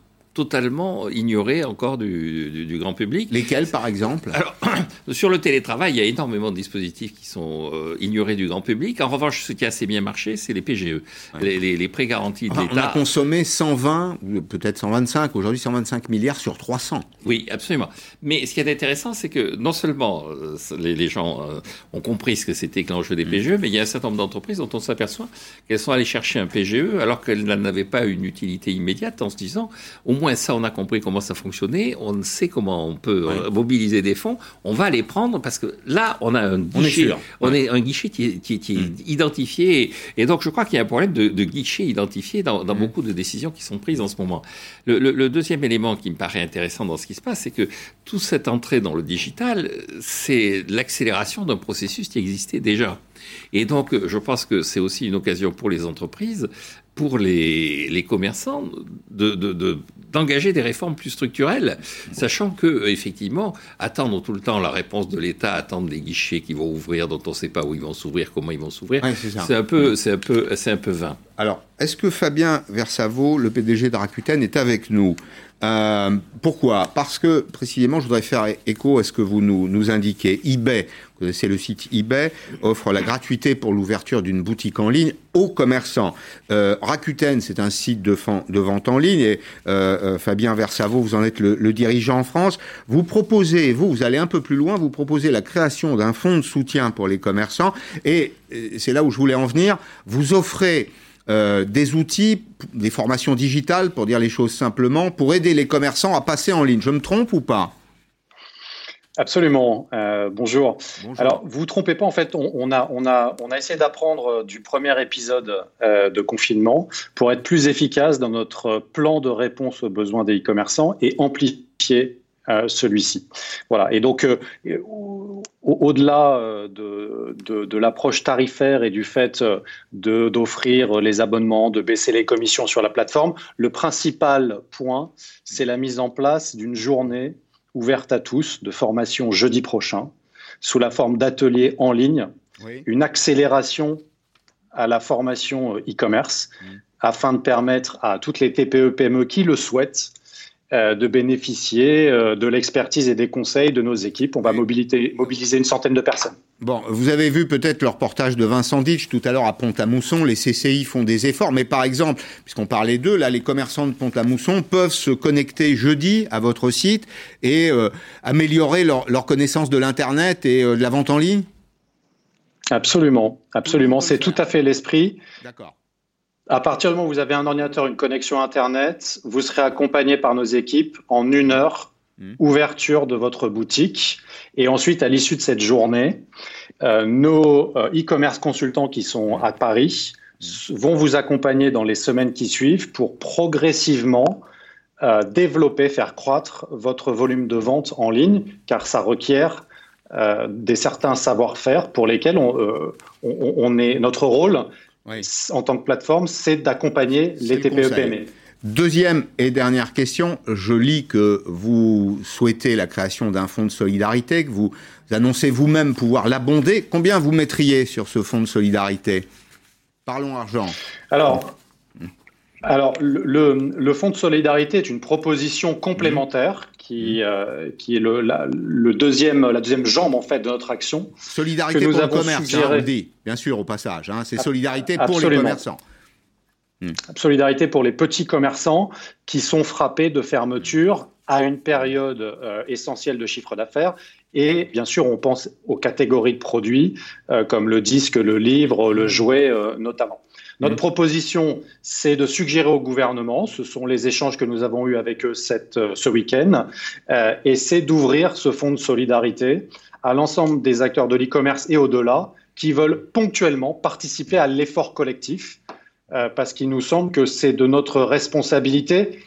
totalement ignorés encore du, du- du grand public. Lesquels, par exemple? Alors, sur le télétravail, il y a énormément de dispositifs qui sont euh, ignorés du grand public. En revanche, ce qui a assez bien marché, c'est les PGE, les, les- les prêts garantis de Enfin, On a consommé 120, ou peut-être 125, aujourd'hui 125 milliards sur 300. Oui, absolument. Mais ce qui est intéressant, c'est que non seulement euh, les, les gens euh, ont compris ce que c'était que l'enjeu des PGE, mais il y a un certain nombre d'entreprises dont on s'aperçoit qu'elles sont allées chercher un PGE alors qu'elles n'avaient pas une utilité immédiate en se disant au moins ça, on a compris comment ça fonctionnait, on sait comment on peut euh, mobiliser des fonds, on va les prendre parce que là, on a un On est guichet, sûr. on est un guichet qui est, qui est identifié. Et, donc, je crois qu'il y a un problème de, de guichet identifié dans, dans beaucoup de décisions qui sont prises en ce moment. Le, le- le deuxième élément qui me paraît intéressant dans ce qui se passe, c'est que toute cette entrée dans le digital, euh, c'est l'accélération d'un processus qui existait déjà. Et donc, je pense que c'est aussi une occasion pour les entreprises, pour les, les commerçants, de, de- de- d'engager des réformes plus structurelles, sachant que effectivement, attendre tout le temps la réponse de l'État, attendre des guichets qui vont ouvrir, dont on ne sait pas où ils vont s'ouvrir, comment ils vont s'ouvrir, Ouais, c'est un peu, c'est un peu, c'est un peu vain. Alors, est-ce que Fabien Versavo, le PDG de Rakuten, est avec nous? Euh, Pourquoi? Parce que, précisément, je voudrais faire écho à ce que vous nous, nous indiquez. eBay, vous connaissez le site eBay, offre la gratuité pour l'ouverture d'une boutique en ligne aux commerçants. Euh, Rakuten, c'est un site de, vente en ligne et euh, euh, Fabien Versavo, vous en êtes le, le dirigeant en France. Vous proposez, vous, vous allez un peu plus loin, vous proposez la création d'un fonds de soutien pour les commerçants et euh, c'est là où je voulais en venir. Vous offrez euh, des outils, des formations digitales, pour dire les choses simplement, pour aider les commerçants à passer en ligne. Je me trompe ou pas? Absolument. Euh, bonjour. Bonjour. Alors, vous vous trompez pas. En fait, on, on a, on a, on a essayé d'apprendre euh, du premier épisode euh, de confinement pour être plus efficace dans notre plan de réponse aux besoins des e-commerçants et amplifier celui-ci. Voilà. Et donc, euh, au- au-delà euh, de, de, de l'approche tarifaire et du fait euh, d'offrir les abonnements, de baisser les commissions sur la plateforme, le principal point, c'est la mise en place d'une journée ouverte à tous de formation jeudi prochain sous la forme d'ateliers en ligne, Oui. une accélération à la formation euh, e-commerce afin de permettre à toutes les TPE PME qui le souhaitent euh, de bénéficier euh, de l'expertise et des conseils de nos équipes. On va mobiliter- mobiliser une centaine de personnes. Bon, vous avez vu peut-être le reportage de Vincent Ditch tout à l'heure à Pont-à-Mousson. Les CCI font des efforts, mais par exemple, puisqu'on parlait d'eux, là, les commerçants de Pont-à-Mousson peuvent se connecter jeudi à votre site et euh, améliorer leur, leur connaissance de l'internet et euh, de la vente en ligne? Absolument, absolument. C'est tout à fait l'esprit. D'accord. À partir du moment où vous avez un ordinateur, une connexion Internet, vous serez accompagné par nos équipes en une heure, Mhm. ouverture de votre boutique. Et ensuite, à l'issue de cette journée, euh, nos euh, e-commerce consultants qui sont à Paris vont vous accompagner dans les semaines qui suivent pour progressivement euh, développer, faire croître votre volume de vente en ligne, car ça requiert euh, des certains savoir-faire pour lesquels on, euh, on, on, est notre rôle en tant que plateforme, c'est d'accompagner les TPE-PME. Deuxième et dernière question, je lis que vous souhaitez la création d'un fonds de solidarité, que vous annoncez vous-même pouvoir l'abonder. Combien vous mettriez sur ce fonds de solidarité? Parlons argent. Alors, alors le, le, fonds de solidarité est une proposition complémentaire qui, euh, qui est le, la, le, deuxième, la deuxième jambe en fait de notre action. Solidarité pour le commerce, suggéré... hein, on le dit, bien sûr au passage. Hein, c'est solidarité pour les commerçants. Hmm. Solidarité pour les petits commerçants qui sont frappés de fermeture à une période euh, essentielle de chiffre d'affaires. Et bien sûr, on pense aux catégories de produits euh, comme le disque, le livre, le jouet notamment. Notre mmh. proposition, c'est de suggérer au gouvernement, ce sont les échanges que nous avons eus avec eux cette, euh, ce week-end, euh, et c'est d'ouvrir ce fonds de solidarité à l'ensemble des acteurs de l'e-commerce et au-delà qui veulent ponctuellement participer à l'effort collectif, euh, parce qu'il nous semble que c'est de notre responsabilité.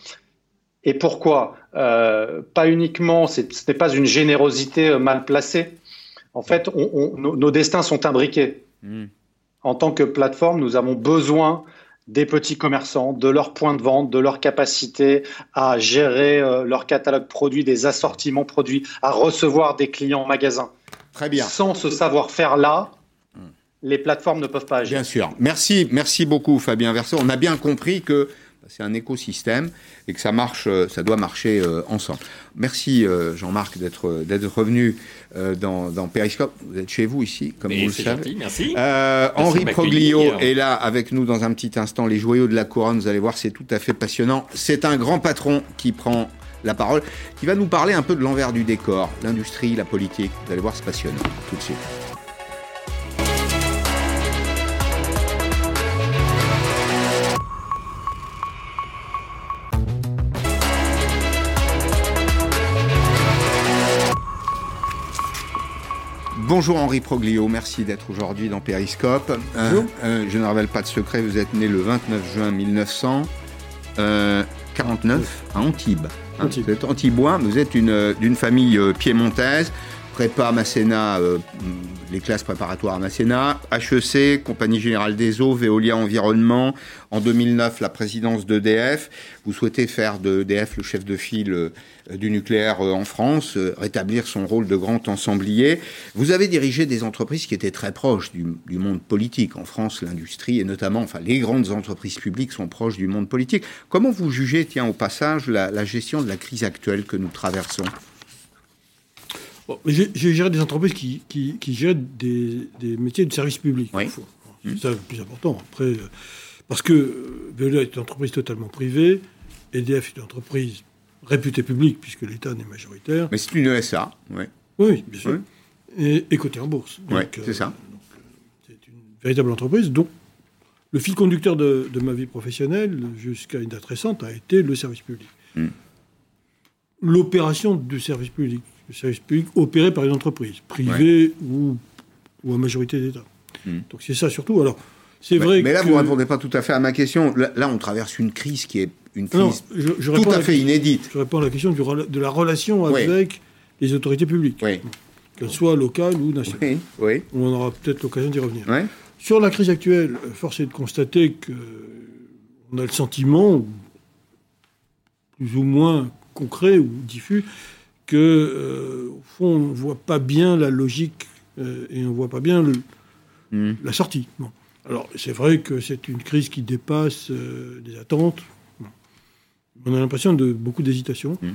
Et pourquoi euh, Pas uniquement, ce n'est pas une générosité mal placée. En fait, on, on, nos, nos, destins sont imbriqués. Mmh en tant que plateforme, nous avons besoin des petits commerçants, de leurs points de vente, de leur capacité à gérer euh, leur catalogue produit, des assortiments produits, à recevoir des clients en magasin. Très bien. Sans ce savoir-faire-là, les plateformes ne peuvent pas agir. Bien sûr. Merci, merci beaucoup Fabien Verset. On a bien compris que c'est un écosystème et que ça marche, ça doit marcher euh, ensemble. Merci euh, Jean-Marc d'être d'être revenu euh, dans, dans Periscope. Vous êtes chez vous ici, comme Mais vous le savez. Gentil, merci. Euh, merci Henri Proglio est là avec nous dans un petit instant. Les joyaux de la couronne, vous allez voir, c'est tout à fait passionnant. C'est un grand patron qui prend la parole, qui va nous parler un peu de l'envers du décor, l'industrie, la politique. Vous allez voir, c'est passionnant. Tout de suite. Bonjour Henri Proglio, merci d'être aujourd'hui dans Périscope. Euh, euh, je ne révèle pas de secret, vous êtes né le 29 juin 1949 euh, à Antibes. Hein, Antibes. Vous êtes antibois, vous êtes une, d'une famille piémontaise, prépa Masséna, euh, les classes préparatoires à Masséna, HEC, Compagnie Générale des Eaux, Veolia Environnement, en 2009 la présidence d'EDF. Vous souhaitez faire d'EDF le chef de file euh, du nucléaire euh, en France, rétablir son rôle de grand ensemblier. Vous avez dirigé des entreprises qui étaient très proches du, monde politique. En France, l'industrie et notamment, enfin, les grandes entreprises publiques sont proches du monde politique. Comment vous jugez, tiens, au passage, la gestion de la crise actuelle que nous traversons? Bon, J'ai géré des entreprises qui, qui, qui gèrent des, des, métiers de service public. Oui. C'est mmh. ça le plus important. Après, parce que Veolia est une entreprise totalement privée, EDF est une entreprise réputée publique, puisque l'État n'est majoritaire. Mais c'est une ESA, oui. Oui, bien sûr. Oui. Et, et cotée en bourse. Oui, c'est euh, ça. C'est une véritable entreprise. Donc, le fil conducteur de, de ma vie professionnelle, jusqu'à une date récente, a été le service public. Hmm. Mm. L'opération du service public le service public opéré par une entreprise, privée ouais. ou, ou à majorité d'État. Mmh. Donc c'est ça surtout. Alors, c'est vrai Mais là, que... vous ne répondez pas tout à fait à ma question. Là, là, on traverse une crise qui est une crise non, je, je tout à, à fait inédite. Je réponds à la question du, de la relation avec les autorités publiques, oui. qu'elles soient locales ou nationales. Oui. On aura peut-être l'occasion d'y revenir. Sur la crise actuelle, force est de constater qu'on a le sentiment, plus ou moins concret ou diffus, que, euh, au fond, on ne voit pas bien la logique euh, et on ne voit pas bien le, mmh. la sortie. Bon. Alors, c'est vrai que c'est une crise qui dépasse euh, les attentes. Bon. On a l'impression de beaucoup d'hésitation. Mmh.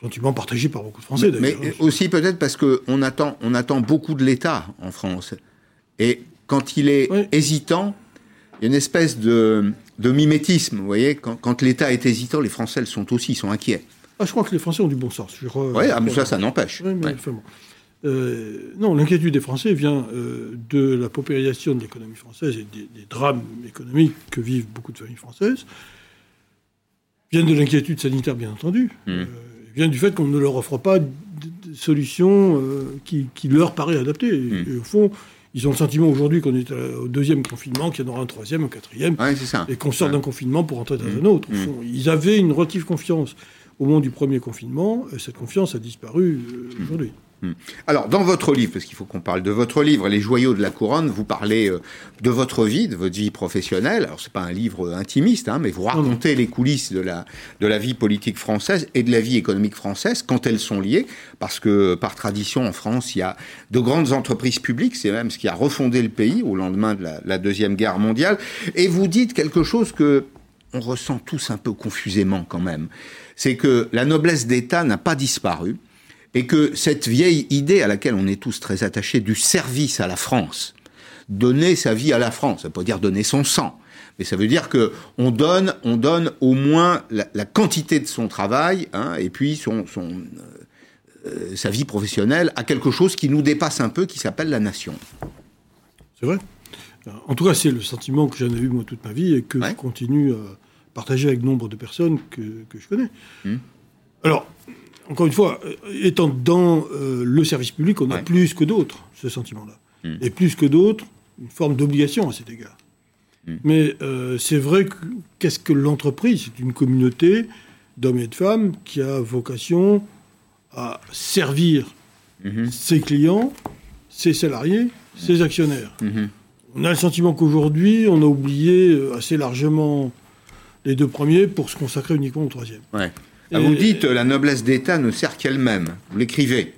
Sentiment partagé par beaucoup de Français, Mais, mais aussi peut-être parce qu'on attend, on attend beaucoup de l'État en France. Et quand il est hésitant, il y a une espèce de, de mimétisme. Vous voyez, quand, quand l'État est hésitant, les Français le sont aussi, ils sont inquiets. Ah, je crois que les Français ont du bon sens. Re... Oui, ah, mais ça, ça n'empêche. Oui, mais, ouais. enfin, bon. euh, non, l'inquiétude des Français vient euh, de la paupérisation de l'économie française et des, des, drames économiques que vivent beaucoup de familles françaises. Vient de l'inquiétude sanitaire, bien entendu. Mmh. Euh, vient du fait qu'on ne leur offre pas de, de solutions qui, qui, leur paraît adaptées. Mmh. Et, et, au fond, ils ont le sentiment aujourd'hui qu'on est au deuxième confinement, qu'il y en aura un troisième, un quatrième, et qu'on sort d'un confinement pour entrer dans un Mmh. autre. Au fond, ils avaient une relative confiance au moment du premier confinement. et Cette confiance a disparu euh, aujourd'hui. Hmm. Alors, dans votre livre, parce qu'il faut qu'on parle de votre livre, Les joyaux de la couronne, vous parlez euh, de votre vie, de votre vie professionnelle. Alors, c'est pas un livre intimiste, hein, mais vous racontez les coulisses de la, de la vie politique française et de la vie économique française quand elles sont liées, parce que par tradition, en France, il y a de grandes entreprises publiques, c'est même ce qui a refondé le pays au lendemain de la, la Deuxième Guerre mondiale. Et vous dites quelque chose que on ressent tous un peu confusément quand même. C'est que la noblesse d'État n'a pas disparu et que cette vieille idée à laquelle on est tous très attachés du service à la France, donner sa vie à la France, ça pas dire donner son sang, mais ça veut dire que on donne, on donne au moins la, quantité de son travail, hein, et puis son, son euh, sa vie professionnelle à quelque chose qui nous dépasse un peu, qui s'appelle la nation. C'est vrai? En tout cas, c'est le sentiment que j'en ai eu moi toute ma vie et que je continue à partager avec nombre de personnes que, que je connais. Hmm. Alors, encore une fois, euh, étant dans euh, le service public, on a plus que d'autres ce sentiment-là. Hmm. Et plus que d'autres, une forme d'obligation à cet égard. Hmm. Mais euh, c'est vrai que qu'est-ce que l'entreprise C'est une communauté d'hommes et de femmes qui a vocation à servir Mhm. ses clients, ses salariés, ses actionnaires. On a le sentiment qu'aujourd'hui, on a oublié euh, assez largement les deux premiers pour se consacrer uniquement au troisième. Ouais. Ah, Et- vous dites euh, la noblesse d'État ne sert qu'elle-même. Vous l'écrivez.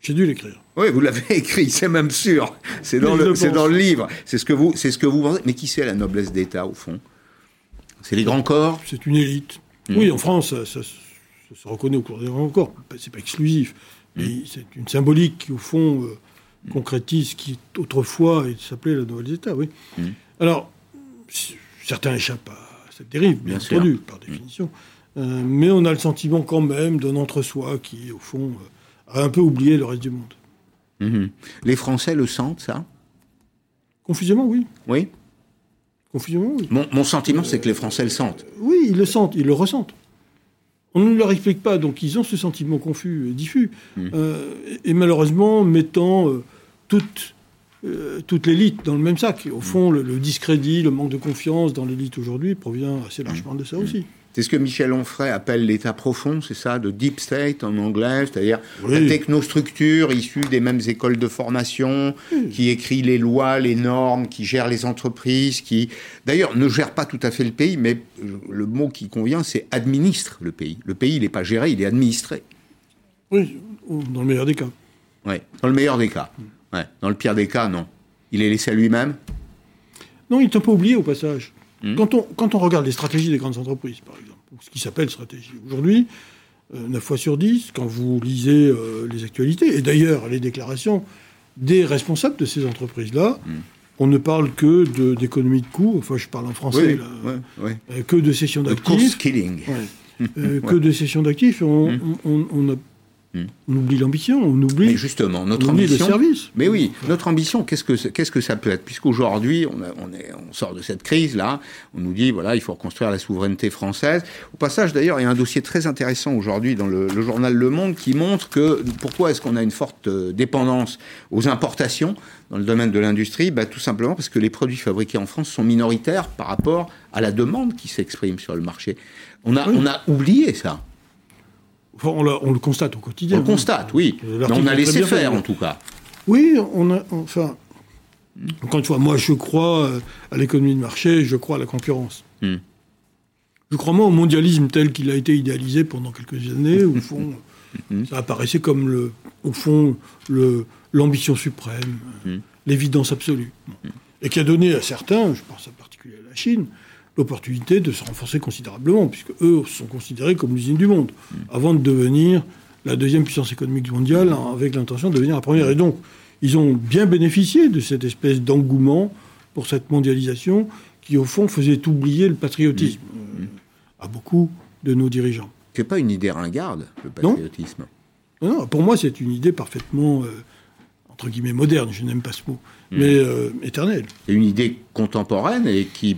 J'ai dû l'écrire. Oui, vous l'avez écrit, c'est même sûr. C'est dans, le, le c'est pense. dans le livre. C'est ce que vous, c'est ce que vous pensez. Mais qui c'est la noblesse d'État au fond? C'est les grands corps? C'est une élite. Mm. Oui, en France, ça, ça- ça se reconnaît au cours des grands corps. C'est pas exclusif. Mm. Mais c'est une symbolique qui, au fond, euh, concrétise ce qui, autrefois, s'appelait la noblesse d'État, oui. Mm. Alors, certains échappent à cette dérive, bien, Bien sûr. entendu, par définition. Euh, mais on a le sentiment quand même d'un entre-soi qui, au fond, euh, a un peu oublié le reste du monde. Mhm. Les Français le sentent, ça? Confusément, oui. Oui? Confusément, oui. Mon, mon sentiment, c'est que les Français le sentent. Oui, ils le sentent, ils le ressentent. On ne leur explique pas, donc ils ont ce sentiment confus et diffus. Euh, et, et malheureusement, mettant euh, toute, euh, toute l'élite dans le même sac. Au fond, le, le discrédit, le manque de confiance dans l'élite aujourd'hui provient assez largement de ça aussi. C'est ce que Michel Onfray appelle l'état profond, c'est ça, de deep state en anglais, c'est-à-dire Oui. la technostructure issue des mêmes écoles de formation, qui écrit les lois, les normes, qui gère les entreprises, qui d'ailleurs ne gère pas tout à fait le pays, mais le mot qui convient, c'est administre le pays. Le pays, il n'est pas géré, il est administré. Oui, ou dans le meilleur des cas. Ouais, dans le meilleur des cas. Ouais. Dans le pire des cas, non. Il est laissé à lui-même. Non, il est un peu oublié au passage. Hmm. Quand, on, quand on regarde les stratégies des grandes entreprises, par exemple, ou ce qui s'appelle stratégie aujourd'hui, euh, 9 fois sur 10, quand vous lisez euh, les actualités, et d'ailleurs les déclarations des responsables de ces entreprises-là, Hmm. on ne parle que de- d'économie de, coûts, enfin je parle en français, Oui, là, ouais, ouais. euh, que de cession De d'actifs. course killing. Euh, que de cession d'actifs, on, Hmm. on- on a- Hmm. on oublie l'ambition, on oublie, Mais justement, notre on ambition. le service. Mais oui, notre ambition, qu'est-ce que qu'est-ce que ça peut être? Puisqu'aujourd'hui, on, a- on, est- on sort de cette crise là, on nous dit voilà, il faut reconstruire la souveraineté française. Au passage, d'ailleurs, il y a un dossier très intéressant aujourd'hui dans le, le journal Le Monde qui montre que pourquoi est-ce qu'on a une forte euh, dépendance aux importations dans le domaine de l'industrie? Bah, Tout simplement parce que les produits fabriqués en France sont minoritaires par rapport à la demande qui s'exprime sur le marché. On a, on a oublié ça. Enfin, on, le constate au quotidien. On le constate, oui. Euh, Mais on a laissé fait, faire, oui. en tout cas. Oui, on a, enfin, encore une fois, moi je crois euh, à l'économie de marché, je crois à la concurrence. Hmm. Je crois moins au mondialisme tel qu'il a été idéalisé pendant quelques années, où, au fond, Hmm. ça apparaissait comme, le, au fond, l'ambition suprême, Hmm. l'évidence absolue. Et qui a donné à certains, je pense en particulier à la Chine, l'opportunité de se renforcer considérablement, puisque eux sont considérés comme l'usine du monde, avant de devenir la deuxième puissance économique mondiale, avec l'intention de devenir la première. Et donc, ils ont bien bénéficié de cette espèce d'engouement pour cette mondialisation qui, au fond, faisait oublier le patriotisme euh, à beaucoup de nos dirigeants. C'est pas une idée ringarde, le patriotisme. Non, non, pour moi, c'est une idée parfaitement, euh, entre guillemets, moderne, je n'aime pas ce mot, mais euh, éternelle. C'est une idée contemporaine et qui,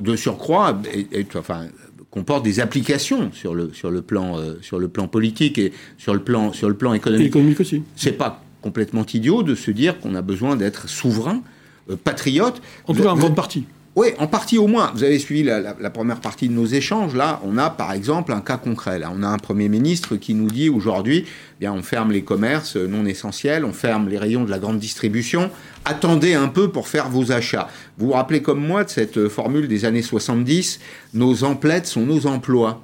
de surcroît, est- enfin, comporte des applications sur le, sur le, plan, euh, sur le plan politique et sur le plan, sur le plan économique. économique aussi. C'est pas complètement idiot de se dire qu'on a besoin d'être souverain, euh, patriote. En tout cas, en grande partie. Oui, en partie au moins. Vous avez suivi la, première partie de nos échanges. Là, on a par exemple un cas concret. Là, on a un Premier ministre qui nous dit aujourd'hui, eh bien, on ferme les commerces non essentiels, on ferme les rayons de la grande distribution. Attendez un peu pour faire vos achats. Vous vous rappelez comme moi de cette formule des années 70, nos emplettes sont nos emplois.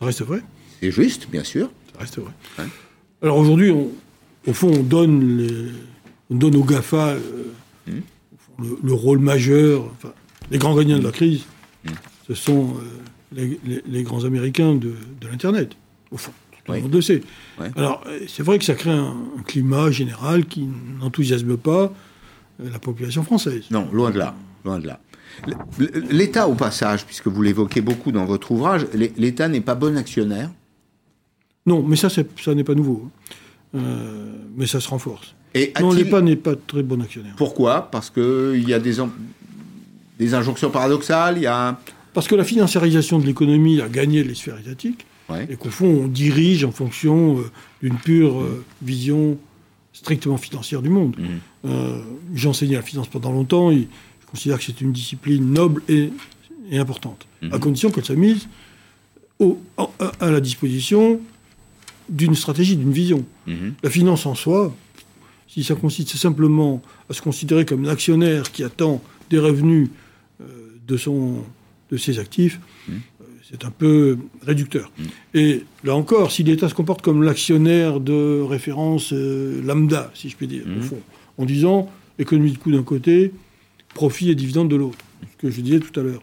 Ça reste vrai? C'est juste, bien sûr. Ça reste vrai. Alors aujourd'hui, au fond, on donne, les, on donne aux GAFA... Euh, hmm le, rôle majeur, enfin, les grands gagnants de la crise, ce sont euh, les, grands Américains de, l'Internet, au fond. Tout le monde le sait. Alors, euh, c'est vrai que ça crée un, climat général qui n'enthousiasme pas euh, la population française. Non, loin de là. Loin de là. L'État, au passage, puisque vous l'évoquez beaucoup dans votre ouvrage, l'État n'est pas bon actionnaire? Non, mais ça, ça n'est pas nouveau. Hein. mais ça se renforce. Et non, l'EPA n'est pas très bon actionnaire. Pourquoi? Parce qu'il y a des, des injonctions paradoxales, il y a... Parce que la financiarisation de l'économie a gagné les sphères étatiques, et qu'au fond, on dirige en fonction euh, d'une pure euh, vision strictement financière du monde. Mmh. Euh, j'ai enseigné la finance pendant longtemps, et je considère que c'est une discipline noble et, importante, mmh. à condition qu'elle soit mise au, à, la disposition d'une stratégie, d'une vision. Mmh. La finance en soi, si ça consiste simplement à se considérer comme un actionnaire qui attend des revenus euh, de, son, de ses actifs, mmh. euh, c'est un peu réducteur. Mmh. Et là encore, si l'État se comporte comme l'actionnaire de référence euh, lambda, si je puis dire, au mmh. fond, en disant économie de coût d'un côté, profit et dividende de l'autre, ce que je disais tout à l'heure.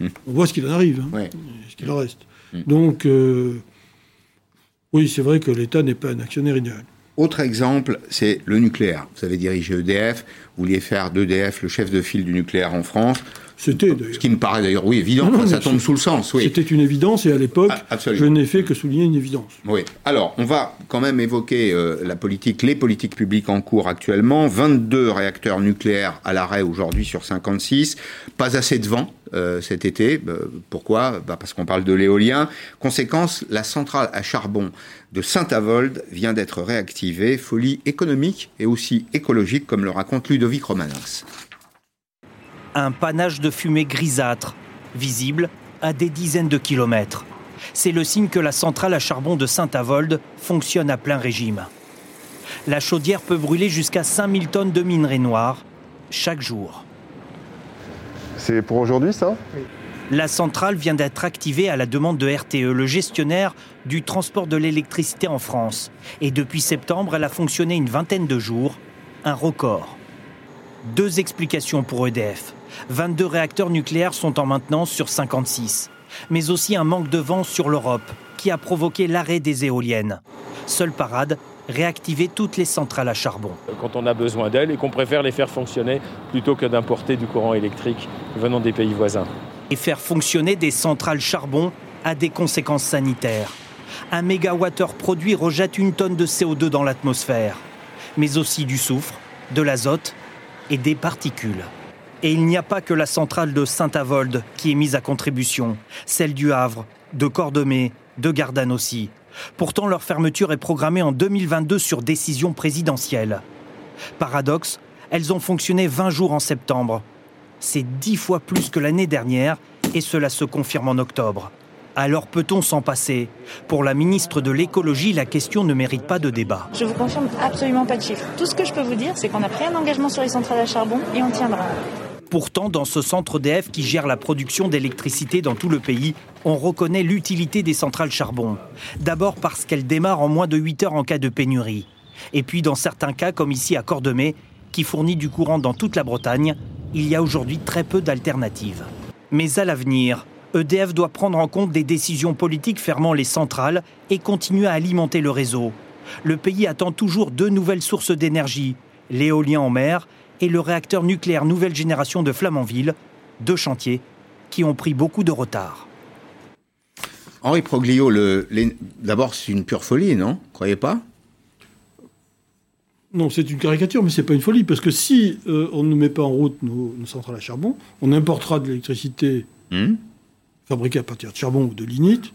on voit ce qu'il en arrive, hein, ce qu'il en reste. Donc, oui, c'est vrai que l'État n'est pas un actionnaire idéal. Autre exemple, c'est le nucléaire. Vous avez dirigé EDF, vous vouliez faire d'EDF le chef de file du nucléaire en France. C'était Ce qui me paraît d'ailleurs, oui, évident, ça tombe sous le sens. Oui. C'était une évidence et à l'époque, ah, je n'ai fait que souligner une évidence. Oui. Alors, on va quand même évoquer euh, la politique, les politiques publiques en cours actuellement. 22 réacteurs nucléaires à l'arrêt aujourd'hui sur 56. Pas assez de vent euh, cet été. Euh, pourquoi? Bah Parce qu'on parle de l'éolien. Conséquence, la centrale à charbon de Saint-Avold vient d'être réactivée. Folie économique et aussi écologique, comme le raconte Ludovic Romanens un panache de fumée grisâtre, visible à des dizaines de kilomètres. C'est le signe que la centrale à charbon de Saint-Avold fonctionne à plein régime. La chaudière peut brûler jusqu'à 5000 tonnes de minerai noir chaque jour. C'est pour aujourd'hui ça La centrale vient d'être activée à la demande de RTE, le gestionnaire du transport de l'électricité en France. Et depuis septembre, elle a fonctionné une vingtaine de jours, un record. Deux explications pour EDF. 22 réacteurs nucléaires sont en maintenance sur 56. Mais aussi un manque de vent sur l'Europe qui a provoqué l'arrêt des éoliennes. Seule parade, réactiver toutes les centrales à charbon. Quand on a besoin d'elles et qu'on préfère les faire fonctionner plutôt que d'importer du courant électrique venant des pays voisins. Et faire fonctionner des centrales charbon a des conséquences sanitaires. Un mégawattheure produit rejette une tonne de CO2 dans l'atmosphère, mais aussi du soufre, de l'azote et des particules. Et il n'y a pas que la centrale de Saint-Avold qui est mise à contribution, celle du Havre, de Cordemais, de Gardanne aussi. Pourtant, leur fermeture est programmée en 2022 sur décision présidentielle. Paradoxe, elles ont fonctionné 20 jours en septembre. C'est 10 fois plus que l'année dernière et cela se confirme en octobre. Alors peut-on s'en passer? Pour la ministre de l'écologie, la question ne mérite pas de débat. Je vous confirme absolument pas de chiffres. Tout ce que je peux vous dire, c'est qu'on a pris un engagement sur les centrales à charbon et on tiendra. Pourtant, dans ce centre DF qui gère la production d'électricité dans tout le pays, on reconnaît l'utilité des centrales charbon. D'abord parce qu'elles démarrent en moins de 8 heures en cas de pénurie. Et puis dans certains cas, comme ici à Cordemais, qui fournit du courant dans toute la Bretagne, il y a aujourd'hui très peu d'alternatives. Mais à l'avenir, EDF doit prendre en compte des décisions politiques fermant les centrales et continuer à alimenter le réseau. Le pays attend toujours deux nouvelles sources d'énergie, l'éolien en mer et le réacteur nucléaire nouvelle génération de Flamanville, deux chantiers qui ont pris beaucoup de retard. Henri Proglio, d'abord c'est une pure folie, non? Croyez pas? Non, c'est une caricature, mais c'est pas une folie, parce que si euh, on ne met pas en route nos, centrales à charbon, on importera de l'électricité hmm? Fabriqués à partir de charbon ou de lignite.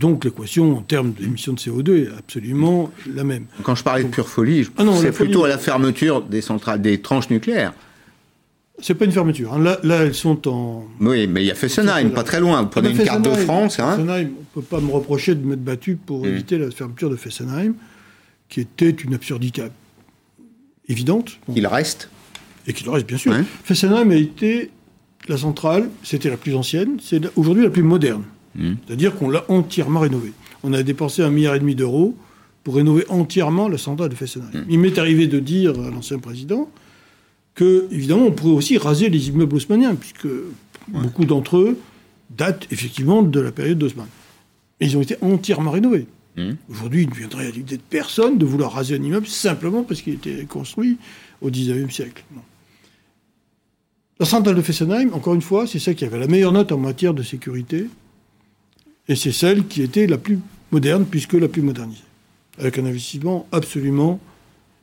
Donc l'équation en termes d'émissions de CO2 est absolument la même. Quand je parlais de pure folie, je- Ah c'est folie- plutôt à la fermeture des centrales, des tranches nucléaires. C'est pas une fermeture. hein. Là, là, elles sont en. Oui, mais il y a Fessenheim, pas très loin. Vous prenez Ah une ben, carte de France, hein. Fessenheim, on ne peut pas me reprocher de m'être battu pour Mm. éviter la fermeture de Fessenheim, qui était une absurdité évidente. Il reste Et qu'il reste, bien sûr. Fessenheim a été la centrale, c'était la plus ancienne, c'est aujourd'hui la plus moderne. Mm. C'est-à-dire qu'on l'a entièrement rénovée. On a dépensé un milliard et demi d'euros pour rénover entièrement la centrale de Fessenheim. Mm. Il m'est arrivé de dire à l'ancien président que, évidemment, on pourrait aussi raser les immeubles haussmanniens, puisque beaucoup d'entre eux datent effectivement de la période d'Haussmann. Et ils ont été entièrement rénovés. Mm. Aujourd'hui, il ne viendrait à l'idée de personne de vouloir raser un immeuble simplement parce qu'il était construit au XIXe siècle. Non. La centrale de Fessenheim, encore une fois, c'est celle qui avait la meilleure note en matière de sécurité, et c'est celle qui était la plus moderne, puisque la plus modernisée, avec un investissement absolument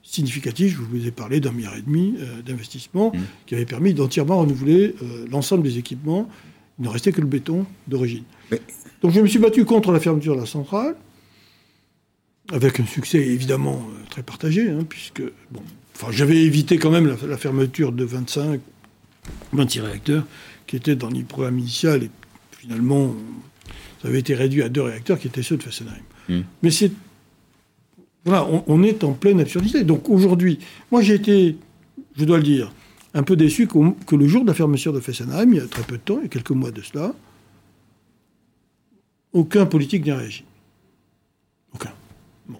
significatif. Je vous ai parlé d'un milliard et demi euh, d'investissement qui avait permis d'entièrement renouveler euh, l'ensemble des équipements. Il ne restait que le béton d'origine. Donc je me suis battu contre la fermeture de la centrale, avec un succès évidemment euh, très partagé, hein, puisque bon, enfin, j'avais évité quand même la, la fermeture de 25, 26 réacteurs qui étaient dans le programme initial, et finalement, ça avait été réduit à deux réacteurs qui étaient ceux de Fessenheim. Mm. Mais c'est. Voilà, on, on est en pleine absurdité. Donc aujourd'hui, moi j'ai été, je dois le dire, un peu déçu que le jour de la fermeture de Fessenheim, il y a très peu de temps, il y a quelques mois de cela, aucun politique n'a réagi. Aucun. Bon.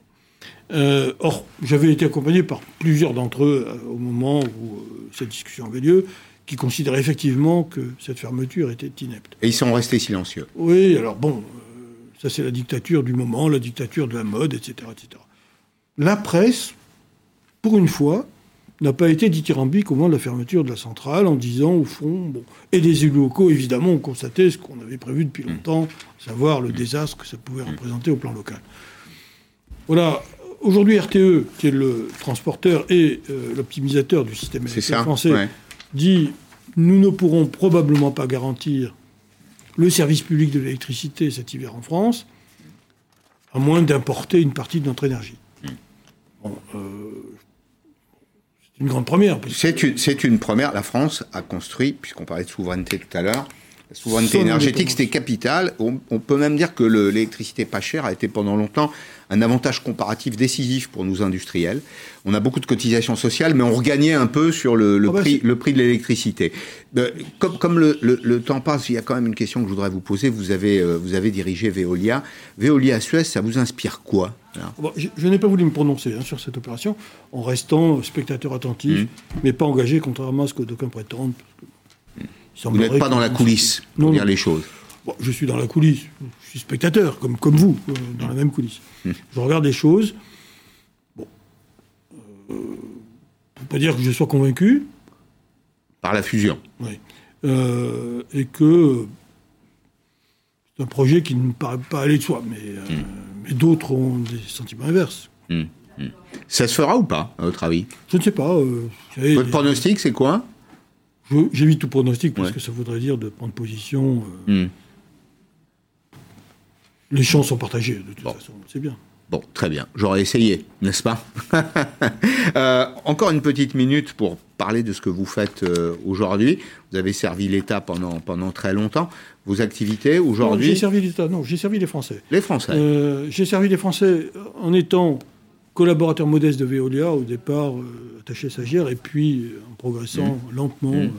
Euh, or, j'avais été accompagné par plusieurs d'entre eux euh, au moment où euh, cette discussion avait lieu, qui considéraient effectivement que cette fermeture était inepte. Et ils sont restés silencieux. Oui, alors bon, euh, ça c'est la dictature du moment, la dictature de la mode, etc. etc. La presse, pour une fois, n'a pas été dithyrambique au moment de la fermeture de la centrale en disant, au fond, bon, et les élus locaux, évidemment, ont constaté ce qu'on avait prévu depuis longtemps, savoir le désastre que ça pouvait représenter au plan local. Voilà. Aujourd'hui, RTE, qui est le transporteur et euh, l'optimisateur du système électrique ça, français, ouais. Dit nous ne pourrons probablement pas garantir le service public de l'électricité cet hiver en France, à moins d'importer une partie de notre énergie. Bon, euh, c'est une grande première. C'est une, première. La France a construit, puisqu'on parlait de souveraineté tout à l'heure, souveraineté énergétique, c'était capital. On, on peut même dire que le- l'électricité pas chère a été pendant longtemps un avantage comparatif décisif pour nous industriels. On a beaucoup de cotisations sociales, mais on regagnait un peu sur le, le Ah bah, prix, le prix de l'électricité. Euh, comme comme le, temps passe, il y a quand même une question que je voudrais vous poser. Vous avez, euh, vous avez dirigé Veolia. Veolia Suez, ça vous inspire quoi Bon, je, je n'ai pas voulu me prononcer hein, sur cette opération en restant spectateur attentif, Mmh. mais pas engagé, contrairement à ce que d'aucuns prétendent. Vous n'êtes pas dans la coulisse, pour Non, dire non. les choses. Bon, je suis dans la coulisse, je suis spectateur, comme, comme vous, euh, dans la même coulisse. Je regarde les choses. Bon. Euh, faut pas dire que je sois convaincu. Par la fusion. Oui. Euh, et que c'est un projet qui ne me paraît pas aller de soi, mais, euh, mais d'autres ont des sentiments inverses. Hmm, hmm. Ça se fera ou pas, à votre avis? Je ne sais pas. savez, Votre pronostic, c'est quoi? J'évite tout pronostic parce Ouais. que ça voudrait dire de prendre position. euh, Hmm. Les champs sont partagés, de toute façon, c'est bien. Bon, très bien. J'aurais essayé, n'est-ce pas Euh, Encore une petite minute pour parler de ce que vous faites euh, aujourd'hui. Vous avez servi l'État pendant, pendant très longtemps. Vos activités Non, J'ai aujourd'hui servi l'État, non, j'ai servi les Français. Les Français. Euh, j'ai servi les Français en étant collaborateur modeste de Veolia, au départ euh, attaché stagiaire, et puis euh, en progressant Mmh. lentement, Mmh. euh,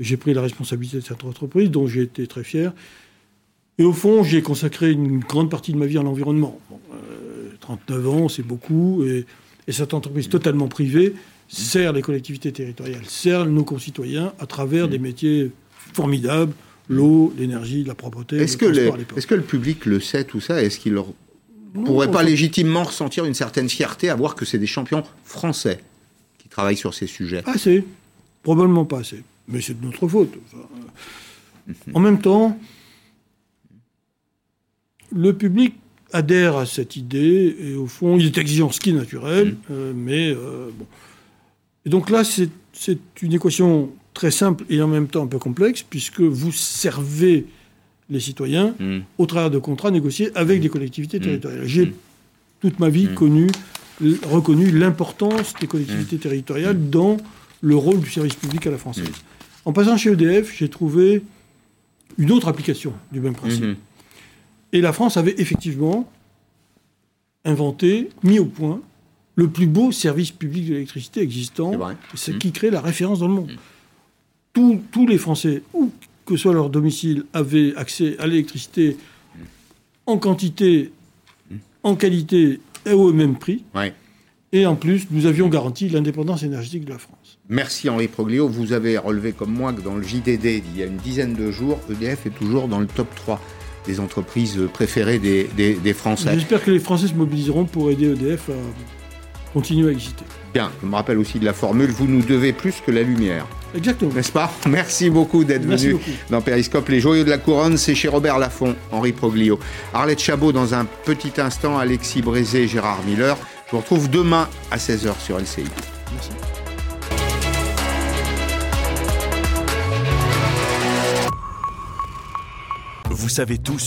j'ai pris la responsabilité de cette entreprise, dont j'ai été très fier. Et au fond, j'ai consacré une grande partie de ma vie à l'environnement. Bon, euh, 39 ans, c'est beaucoup, et, et cette entreprise totalement privée sert les collectivités territoriales, sert nos concitoyens à travers des métiers formidables, l'eau, l'énergie, la propreté, Est-ce le que, est-ce que le public le sait, tout ça? Est-ce qu'il leur Non, pourrait pas légitimement ressentir une certaine fierté à voir que c'est des champions français qui travaillent sur ces sujets Pas assez. Probablement pas assez. Mais c'est de notre faute. Enfin, euh, en même temps, le public adhère à cette idée et au fond, il est exigeant, ce qui est naturel, euh, mais euh, bon. Et donc là, c'est une équation très simple et en même temps un peu complexe, puisque vous servez les citoyens au travers de contrats négociés avec des collectivités territoriales. J'ai toute ma vie connu, reconnu l'importance des collectivités territoriales dans le rôle du service public à la française. En passant chez EDF, j'ai trouvé une autre application du même principe. Et la France avait effectivement inventé, mis au point, le plus beau service public de l'électricité existant, ce qui crée la référence dans le monde. Tous, tous les Français, où que soit leur domicile, avaient accès à l'électricité en quantité, en qualité et au même prix. Et en plus, nous avions garanti l'indépendance énergétique de la France. Merci Henri Proglio. Vous avez relevé comme moi que dans le JDD d'il y a une dizaine de jours, EDF est toujours dans le top 3 des entreprises préférées des, des, des Français. J'espère que les Français se mobiliseront pour aider EDF à continuer à exister. Bien, je me rappelle aussi de la formule, vous nous devez plus que la lumière. Exactement. N'est-ce pas Merci beaucoup d'être venu dans Périscope. Les Joyaux de la Couronne, c'est chez Robert Laffont, Henri Proglio. Arlette Chabot dans un petit instant, Alexis Brézé Gérard Miller. Je vous retrouve demain à 16h sur LCI. Merci. Vous savez tout